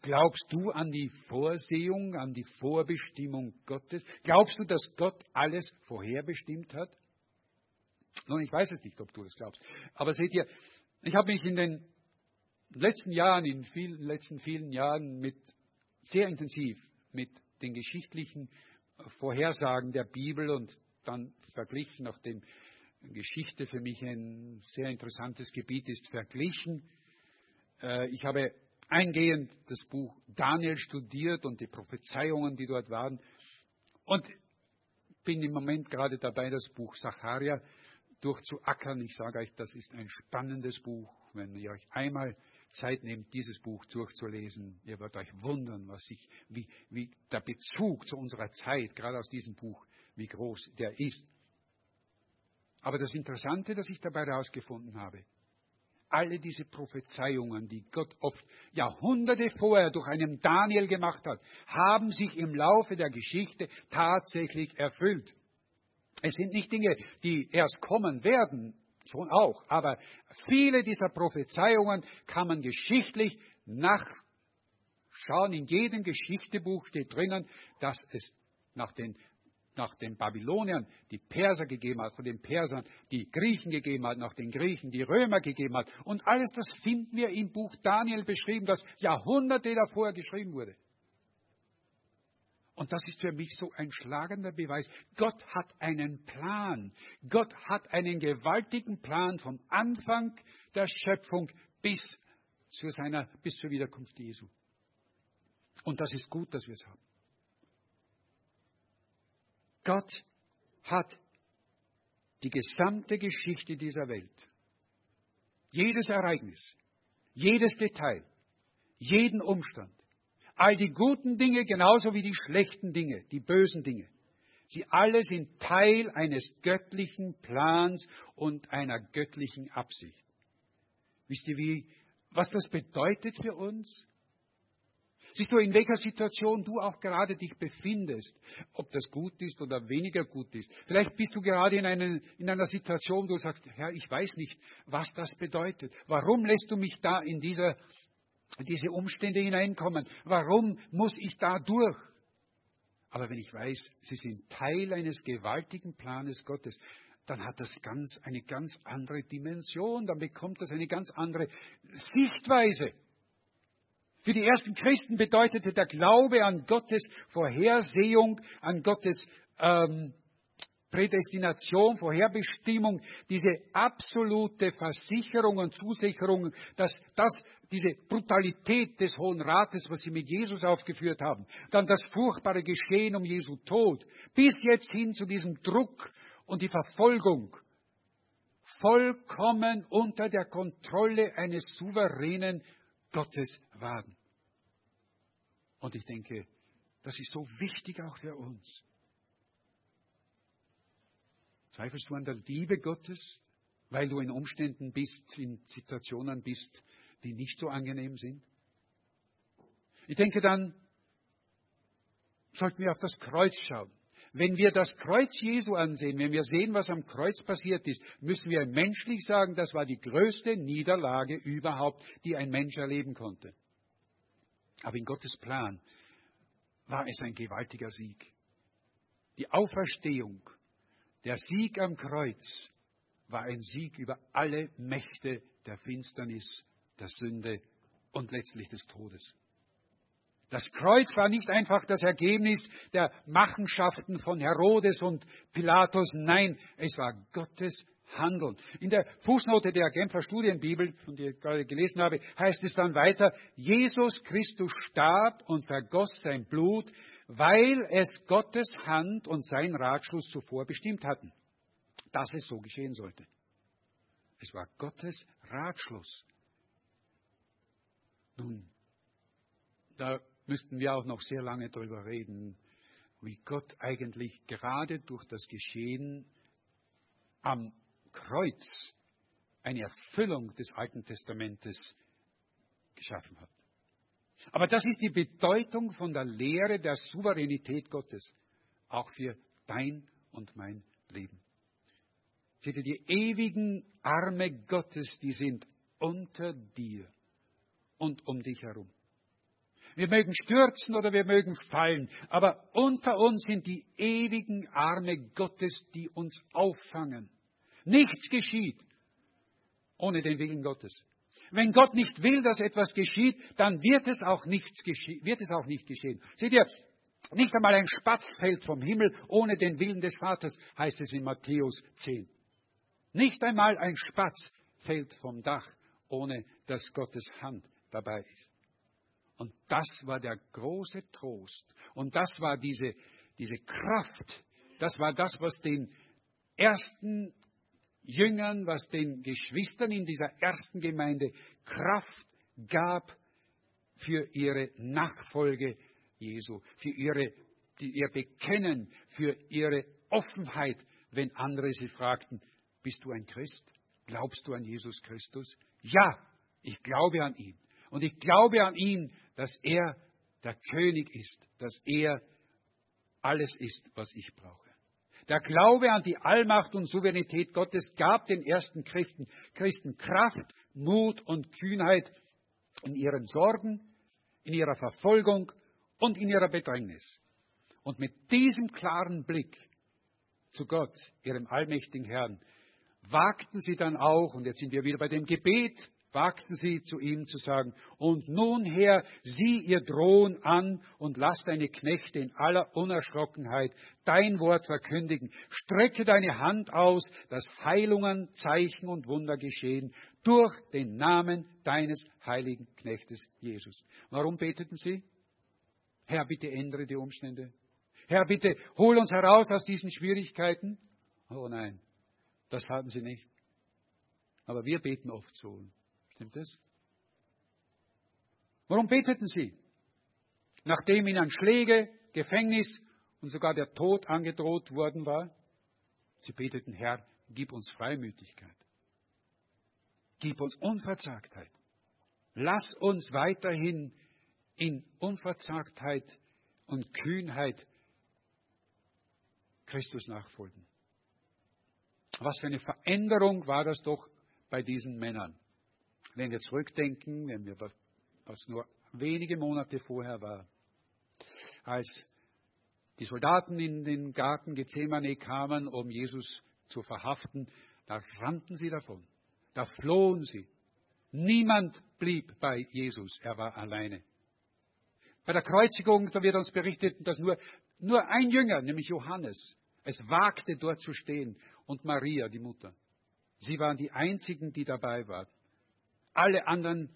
Glaubst du an die Vorsehung, an die Vorbestimmung Gottes? Glaubst du, dass Gott alles vorherbestimmt hat? Nun, ich weiß es nicht, ob du es glaubst. Aber seht ihr, ich habe mich in den letzten Jahren, in vielen, letzten vielen Jahren mit, sehr intensiv mit den geschichtlichen Vorhersagen der Bibel und dann verglichen, nachdem Geschichte für mich ein sehr interessantes Gebiet ist, verglichen. Äh, ich habe eingehend das Buch Daniel studiert und die Prophezeiungen, die dort waren. Und bin im Moment gerade dabei, das Buch Sacharia durchzuackern. Ich sage euch, das ist ein spannendes Buch. Wenn ihr euch einmal Zeit nehmt, dieses Buch durchzulesen, ihr werdet euch wundern, was sich, wie, wie der Bezug zu unserer Zeit, gerade aus diesem Buch, wie groß der ist. Aber das Interessante, das ich dabei herausgefunden habe, alle diese Prophezeiungen, die Gott oft Jahrhunderte vorher durch einen Daniel gemacht hat, haben sich im Laufe der Geschichte tatsächlich erfüllt. Es sind nicht Dinge, die erst kommen werden, schon auch, aber viele dieser Prophezeiungen kann man geschichtlich nachschauen. In jedem Geschichtebuch steht drinnen, dass es nach den nach den Babyloniern die Perser gegeben hat, von den Persern die Griechen gegeben hat, nach den Griechen die Römer gegeben hat. Und alles das finden wir im Buch Daniel beschrieben, das Jahrhunderte davor geschrieben wurde. Und das ist für mich so ein schlagender Beweis. Gott hat einen Plan. Gott hat einen gewaltigen Plan vom Anfang der Schöpfung bis zu seiner, bis zur Wiederkunft Jesu. Und das ist gut, dass wir es haben. Gott hat die gesamte Geschichte dieser Welt, jedes Ereignis, jedes Detail, jeden Umstand, all die guten Dinge genauso wie die schlechten Dinge, die bösen Dinge, sie alle sind Teil eines göttlichen Plans und einer göttlichen Absicht. Wisst ihr, wie, was das bedeutet für uns? Siehst du, in welcher Situation du auch gerade dich befindest, ob das gut ist oder weniger gut ist. Vielleicht bist du gerade in, eine, in einer Situation, wo du sagst, Herr, ich weiß nicht, was das bedeutet. Warum lässt du mich da in dieser, diese Umstände hineinkommen? Warum muss ich da durch? Aber wenn ich weiß, sie sind Teil eines gewaltigen Planes Gottes, dann hat das ganz, eine ganz andere Dimension, dann bekommt das eine ganz andere Sichtweise. Für die ersten Christen bedeutete der Glaube an Gottes Vorhersehung, an Gottes ähm, Prädestination, Vorherbestimmung, diese absolute Versicherung und Zusicherung, dass das, diese Brutalität des Hohen Rates, was sie mit Jesus aufgeführt haben, dann das furchtbare Geschehen um Jesu Tod, bis jetzt hin zu diesem Druck und die Verfolgung, vollkommen unter der Kontrolle eines souveränen Gottes waren. Und ich denke, das ist so wichtig auch für uns. Zweifelst du an der Liebe Gottes, weil du in Umständen bist, in Situationen bist, die nicht so angenehm sind? Ich denke dann, sollten wir auf das Kreuz schauen. Wenn wir das Kreuz Jesu ansehen, wenn wir sehen, was am Kreuz passiert ist, müssen wir menschlich sagen, das war die größte Niederlage überhaupt, die ein Mensch erleben konnte. Aber in Gottes Plan war es ein gewaltiger Sieg. Die Auferstehung, der Sieg am Kreuz war ein Sieg über alle Mächte der Finsternis, der Sünde und letztlich des Todes. Das Kreuz war nicht einfach das Ergebnis der Machenschaften von Herodes und Pilatus, nein, es war Gottes Handeln. In der Fußnote der Genfer Studienbibel, von der ich gerade gelesen habe, heißt es dann weiter, Jesus Christus starb und vergoss sein Blut, weil es Gottes Hand und sein Ratschluss zuvor bestimmt hatten, dass es so geschehen sollte. Es war Gottes Ratschluss. Nun, da müssten wir auch noch sehr lange darüber reden, wie Gott eigentlich gerade durch das Geschehen am Kreuz eine Erfüllung des Alten Testamentes geschaffen hat. Aber das ist die Bedeutung von der Lehre der Souveränität Gottes, auch für dein und mein Leben. Seht ihr, die ewigen Arme Gottes, die sind unter dir und um dich herum. Wir mögen stürzen oder wir mögen fallen, aber unter uns sind die ewigen Arme Gottes, die uns auffangen. Nichts geschieht ohne den Willen Gottes. Wenn Gott nicht will, dass etwas geschieht, dann wird es auch, nichts wird es auch nicht geschehen. Seht ihr, nicht einmal ein Spatz fällt vom Himmel ohne den Willen des Vaters, heißt es in Matthäus 10. Nicht einmal ein Spatz fällt vom Dach, ohne dass Gottes Hand dabei ist. Und das war der große Trost. Und das war diese, diese Kraft. Das war das, was den ersten Jüngern, was den Geschwistern in dieser ersten Gemeinde Kraft gab für ihre Nachfolge Jesu, für ihre, ihr Bekennen, für ihre Offenheit, wenn andere sie fragten, bist du ein Christ? Glaubst du an Jesus Christus? Ja, ich glaube an ihn. Und ich glaube an ihn, dass er der König ist, dass er alles ist, was ich brauche. Der Glaube an die Allmacht und Souveränität Gottes gab den ersten Christen, Christen Kraft, Mut und Kühnheit in ihren Sorgen, in ihrer Verfolgung und in ihrer Bedrängnis. Und mit diesem klaren Blick zu Gott, ihrem allmächtigen Herrn, wagten sie dann auch, und jetzt sind wir wieder bei dem Gebet, wagten sie zu ihm zu sagen, und nun Herr, sieh ihr Drohen an und lass deine Knechte in aller Unerschrockenheit dein Wort verkündigen. Strecke deine Hand aus, dass Heilungen, Zeichen und Wunder geschehen durch den Namen deines heiligen Knechtes Jesus. Warum beteten sie? Herr, bitte ändere die Umstände. Herr, bitte hol uns heraus aus diesen Schwierigkeiten. Oh nein, das hatten sie nicht. Aber wir beten oft so. Stimmt das? Warum beteten sie? Nachdem ihnen Schläge, Gefängnis und sogar der Tod angedroht worden war? Sie beteten, Herr, gib uns Freimütigkeit. Gib uns Unverzagtheit. Lass uns weiterhin in Unverzagtheit und Kühnheit Christus nachfolgen. Was für eine Veränderung war das doch bei diesen Männern. Wenn wir zurückdenken, wenn wir, was nur wenige Monate vorher war, als die Soldaten in den Garten Gethsemane kamen, um Jesus zu verhaften, da rannten sie davon, da flohen sie. Niemand blieb bei Jesus, er war alleine. Bei der Kreuzigung, da wird uns berichtet, dass nur, nur ein Jünger, nämlich Johannes, es wagte dort zu stehen und Maria, die Mutter. Sie waren die einzigen, die dabei waren. Alle anderen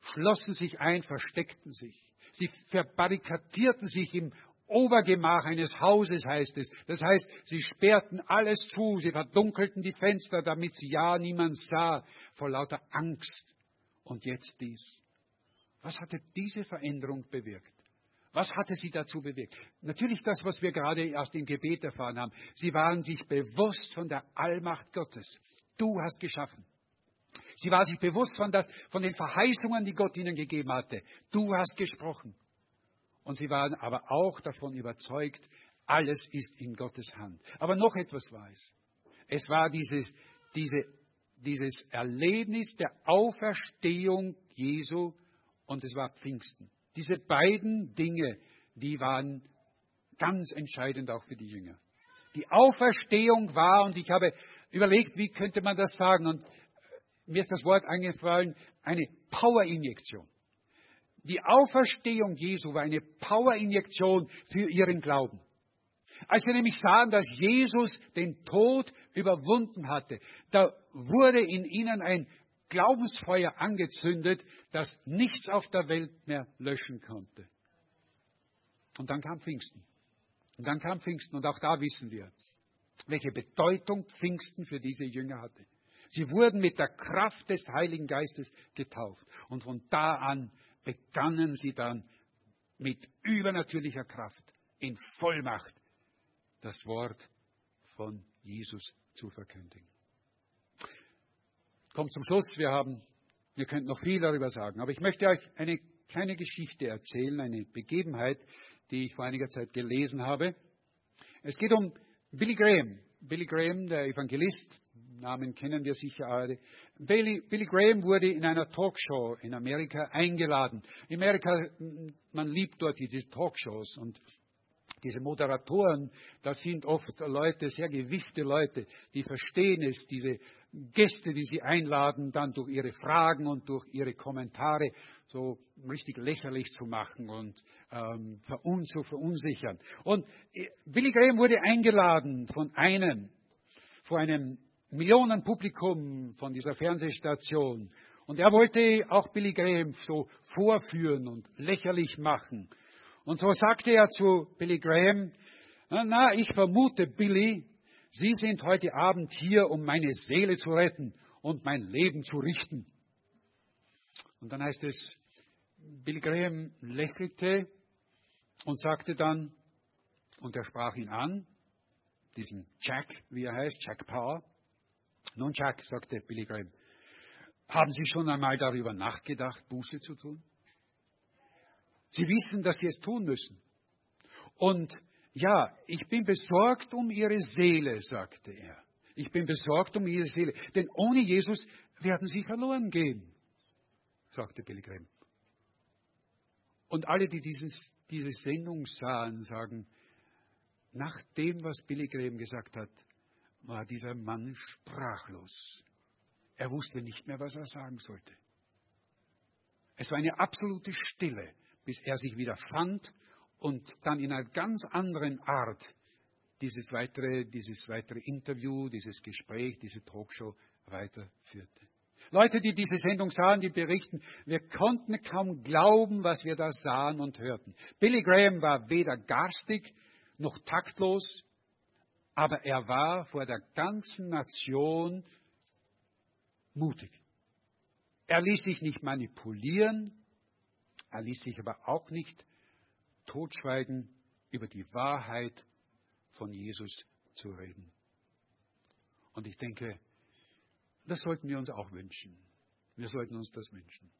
schlossen sich ein, versteckten sich. Sie verbarrikadierten sich im Obergemach eines Hauses, heißt es. Das heißt, sie sperrten alles zu, sie verdunkelten die Fenster, damit sie ja niemand sah, vor lauter Angst. Und jetzt dies. Was hatte diese Veränderung bewirkt? Was hatte sie dazu bewirkt? Natürlich das, was wir gerade aus dem Gebet erfahren haben. Sie waren sich bewusst von der Allmacht Gottes. Du hast geschaffen. Sie war sich bewusst von, das, von den Verheißungen, die Gott ihnen gegeben hatte. Du hast gesprochen. Und sie waren aber auch davon überzeugt, alles ist in Gottes Hand. Aber noch etwas war es. Es war dieses, diese, dieses Erlebnis der Auferstehung Jesu und es war Pfingsten. Diese beiden Dinge, die waren ganz entscheidend auch für die Jünger. Die Auferstehung war, und ich habe überlegt, wie könnte man das sagen, und mir ist das Wort eingefallen, eine Powerinjektion. Die Auferstehung Jesu war eine Powerinjektion für ihren Glauben. Als wir nämlich sahen, dass Jesus den Tod überwunden hatte, da wurde in ihnen ein Glaubensfeuer angezündet, das nichts auf der Welt mehr löschen konnte. Und dann kam Pfingsten. Und dann kam Pfingsten. Und auch da wissen wir, welche Bedeutung Pfingsten für diese Jünger hatte. Sie wurden mit der Kraft des Heiligen Geistes getauft. Und von da an begannen sie dann mit übernatürlicher Kraft, in Vollmacht, das Wort von Jesus zu verkündigen. Kommt zum Schluss, wir haben, wir könnten noch viel darüber sagen, aber ich möchte euch eine kleine Geschichte erzählen, eine Begebenheit, die ich vor einiger Zeit gelesen habe. Es geht um Billy Graham. Billy Graham, der Evangelist, Namen kennen wir sicher alle. Billy, Billy, Graham wurde in einer Talkshow in Amerika eingeladen. In Amerika, man liebt dort diese Talkshows und diese Moderatoren, das sind oft Leute, sehr gewichte Leute, die verstehen es, diese Gäste, die sie einladen, dann durch ihre Fragen und durch ihre Kommentare so richtig lächerlich zu machen und ähm, zu verunsichern. Und äh, Billy Graham wurde eingeladen von einem, vor einem Millionenpublikum von dieser Fernsehstation. Und er wollte auch Billy Graham so vorführen und lächerlich machen. Und so sagte er zu Billy Graham, na, ich vermute, Billy, Sie sind heute Abend hier, um meine Seele zu retten und mein Leben zu richten. Und dann heißt es, Billy Graham lächelte und sagte dann, und er sprach ihn an, diesen Jack, wie er heißt, Jack Power. Nun, Jack, sagte Billy Graham, haben Sie schon einmal darüber nachgedacht, Buße zu tun? Sie wissen, dass Sie es tun müssen. Und ja, ich bin besorgt um Ihre Seele, sagte er. Ich bin besorgt um Ihre Seele, denn ohne Jesus werden Sie verloren gehen, sagte Billy Graham. Und alle, die dieses, diese Sendung sahen, sagen, nach dem, was Billy Graham gesagt hat, war dieser Mann sprachlos. Er wusste nicht mehr, was er sagen sollte. Es war eine absolute Stille, bis er sich wieder fand und dann in einer ganz anderen Art dieses weitere, dieses weitere Interview, dieses Gespräch, diese Talkshow weiterführte. Leute, die diese Sendung sahen, die berichten, wir konnten kaum glauben, was wir da sahen und hörten. Billy Graham war weder garstig noch taktlos, aber er war vor der ganzen Nation mutig. Er ließ sich nicht manipulieren, er ließ sich aber auch nicht totschweigen, über die Wahrheit von Jesus zu reden. Und ich denke, das sollten wir uns auch wünschen. Wir sollten uns das wünschen.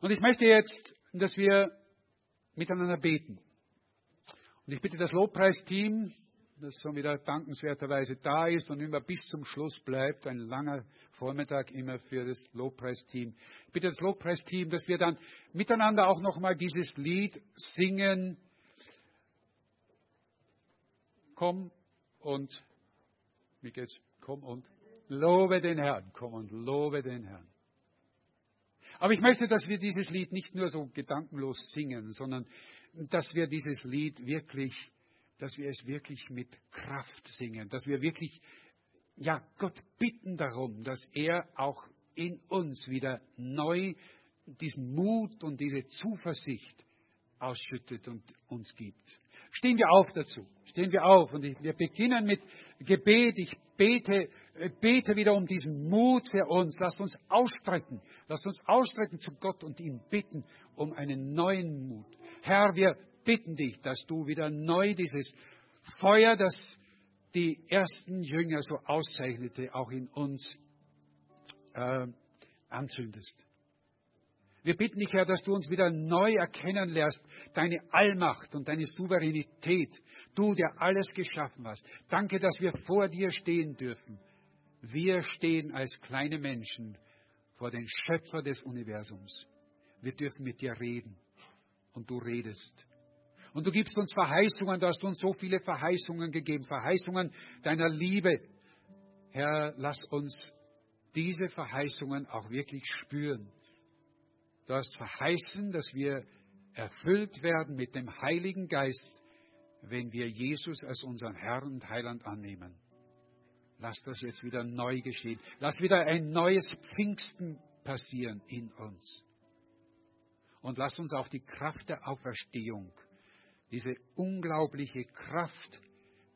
Und ich möchte jetzt, dass wir miteinander beten. Und ich bitte das Lobpreisteam, das schon wieder dankenswerterweise da ist und immer bis zum Schluss bleibt, ein langer Vormittag immer für das Lobpreisteam. Bitte das Lobpreisteam, dass wir dann miteinander auch nochmal dieses Lied singen. Komm und, wie geht's? Komm und lobe den Herrn. Komm und lobe den Herrn. Aber ich möchte, dass wir dieses Lied nicht nur so gedankenlos singen, sondern dass wir dieses Lied wirklich dass wir es wirklich mit Kraft singen, dass wir wirklich, ja, Gott bitten darum, dass er auch in uns wieder neu diesen Mut und diese Zuversicht ausschüttet und uns gibt. Stehen wir auf dazu. Stehen wir auf und wir beginnen mit Gebet. Ich bete, äh, bete wieder um diesen Mut für uns. Lasst uns ausstrecken. Lasst uns ausstrecken zu Gott und ihn bitten um einen neuen Mut. Herr, wir bitten dich, dass du wieder neu dieses Feuer, das die ersten Jünger so auszeichnete, auch in uns äh, anzündest. Wir bitten dich, Herr, dass du uns wieder neu erkennen lässt, deine Allmacht und deine Souveränität, du, der alles geschaffen hast. Danke, dass wir vor dir stehen dürfen. Wir stehen als kleine Menschen vor den Schöpfer des Universums. Wir dürfen mit dir reden und du redest. Und du gibst uns Verheißungen, du hast uns so viele Verheißungen gegeben, Verheißungen deiner Liebe. Herr, lass uns diese Verheißungen auch wirklich spüren. Du hast verheißen, dass wir erfüllt werden mit dem Heiligen Geist, wenn wir Jesus als unseren Herrn und Heiland annehmen. Lass das jetzt wieder neu geschehen. Lass wieder ein neues Pfingsten passieren in uns. Und lass uns auf die Kraft der Auferstehung diese unglaubliche Kraft,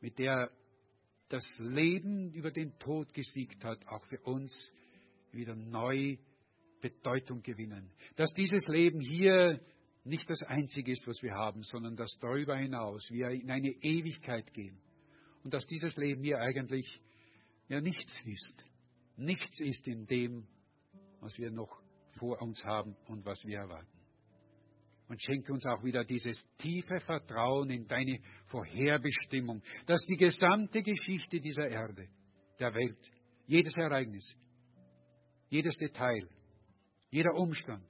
mit der das Leben über den Tod gesiegt hat, auch für uns wieder neu Bedeutung gewinnen. Dass dieses Leben hier nicht das Einzige ist, was wir haben, sondern dass darüber hinaus wir in eine Ewigkeit gehen. Und dass dieses Leben hier eigentlich ja nichts ist. Nichts ist in dem, was wir noch vor uns haben und was wir erwarten. Und schenke uns auch wieder dieses tiefe Vertrauen in deine Vorherbestimmung, dass die gesamte Geschichte dieser Erde, der Welt, jedes Ereignis, jedes Detail, jeder Umstand,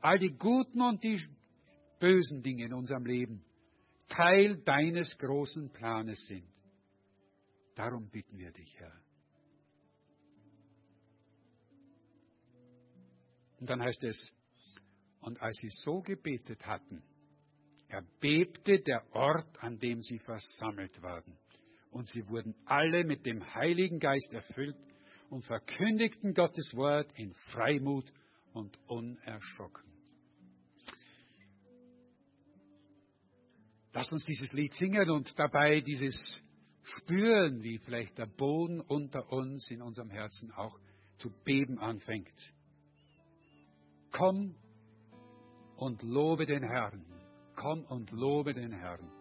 all die guten und die bösen Dinge in unserem Leben Teil deines großen Planes sind. Darum bitten wir dich, Herr. Und dann heißt es, und als sie so gebetet hatten, erbebte der Ort, an dem sie versammelt waren. Und sie wurden alle mit dem Heiligen Geist erfüllt und verkündigten Gottes Wort in Freimut und unerschrocken. Lasst uns dieses Lied singen und dabei dieses spüren, wie vielleicht der Boden unter uns in unserem Herzen auch zu beben anfängt. Komm und lobe den Herrn. Komm und lobe den Herrn.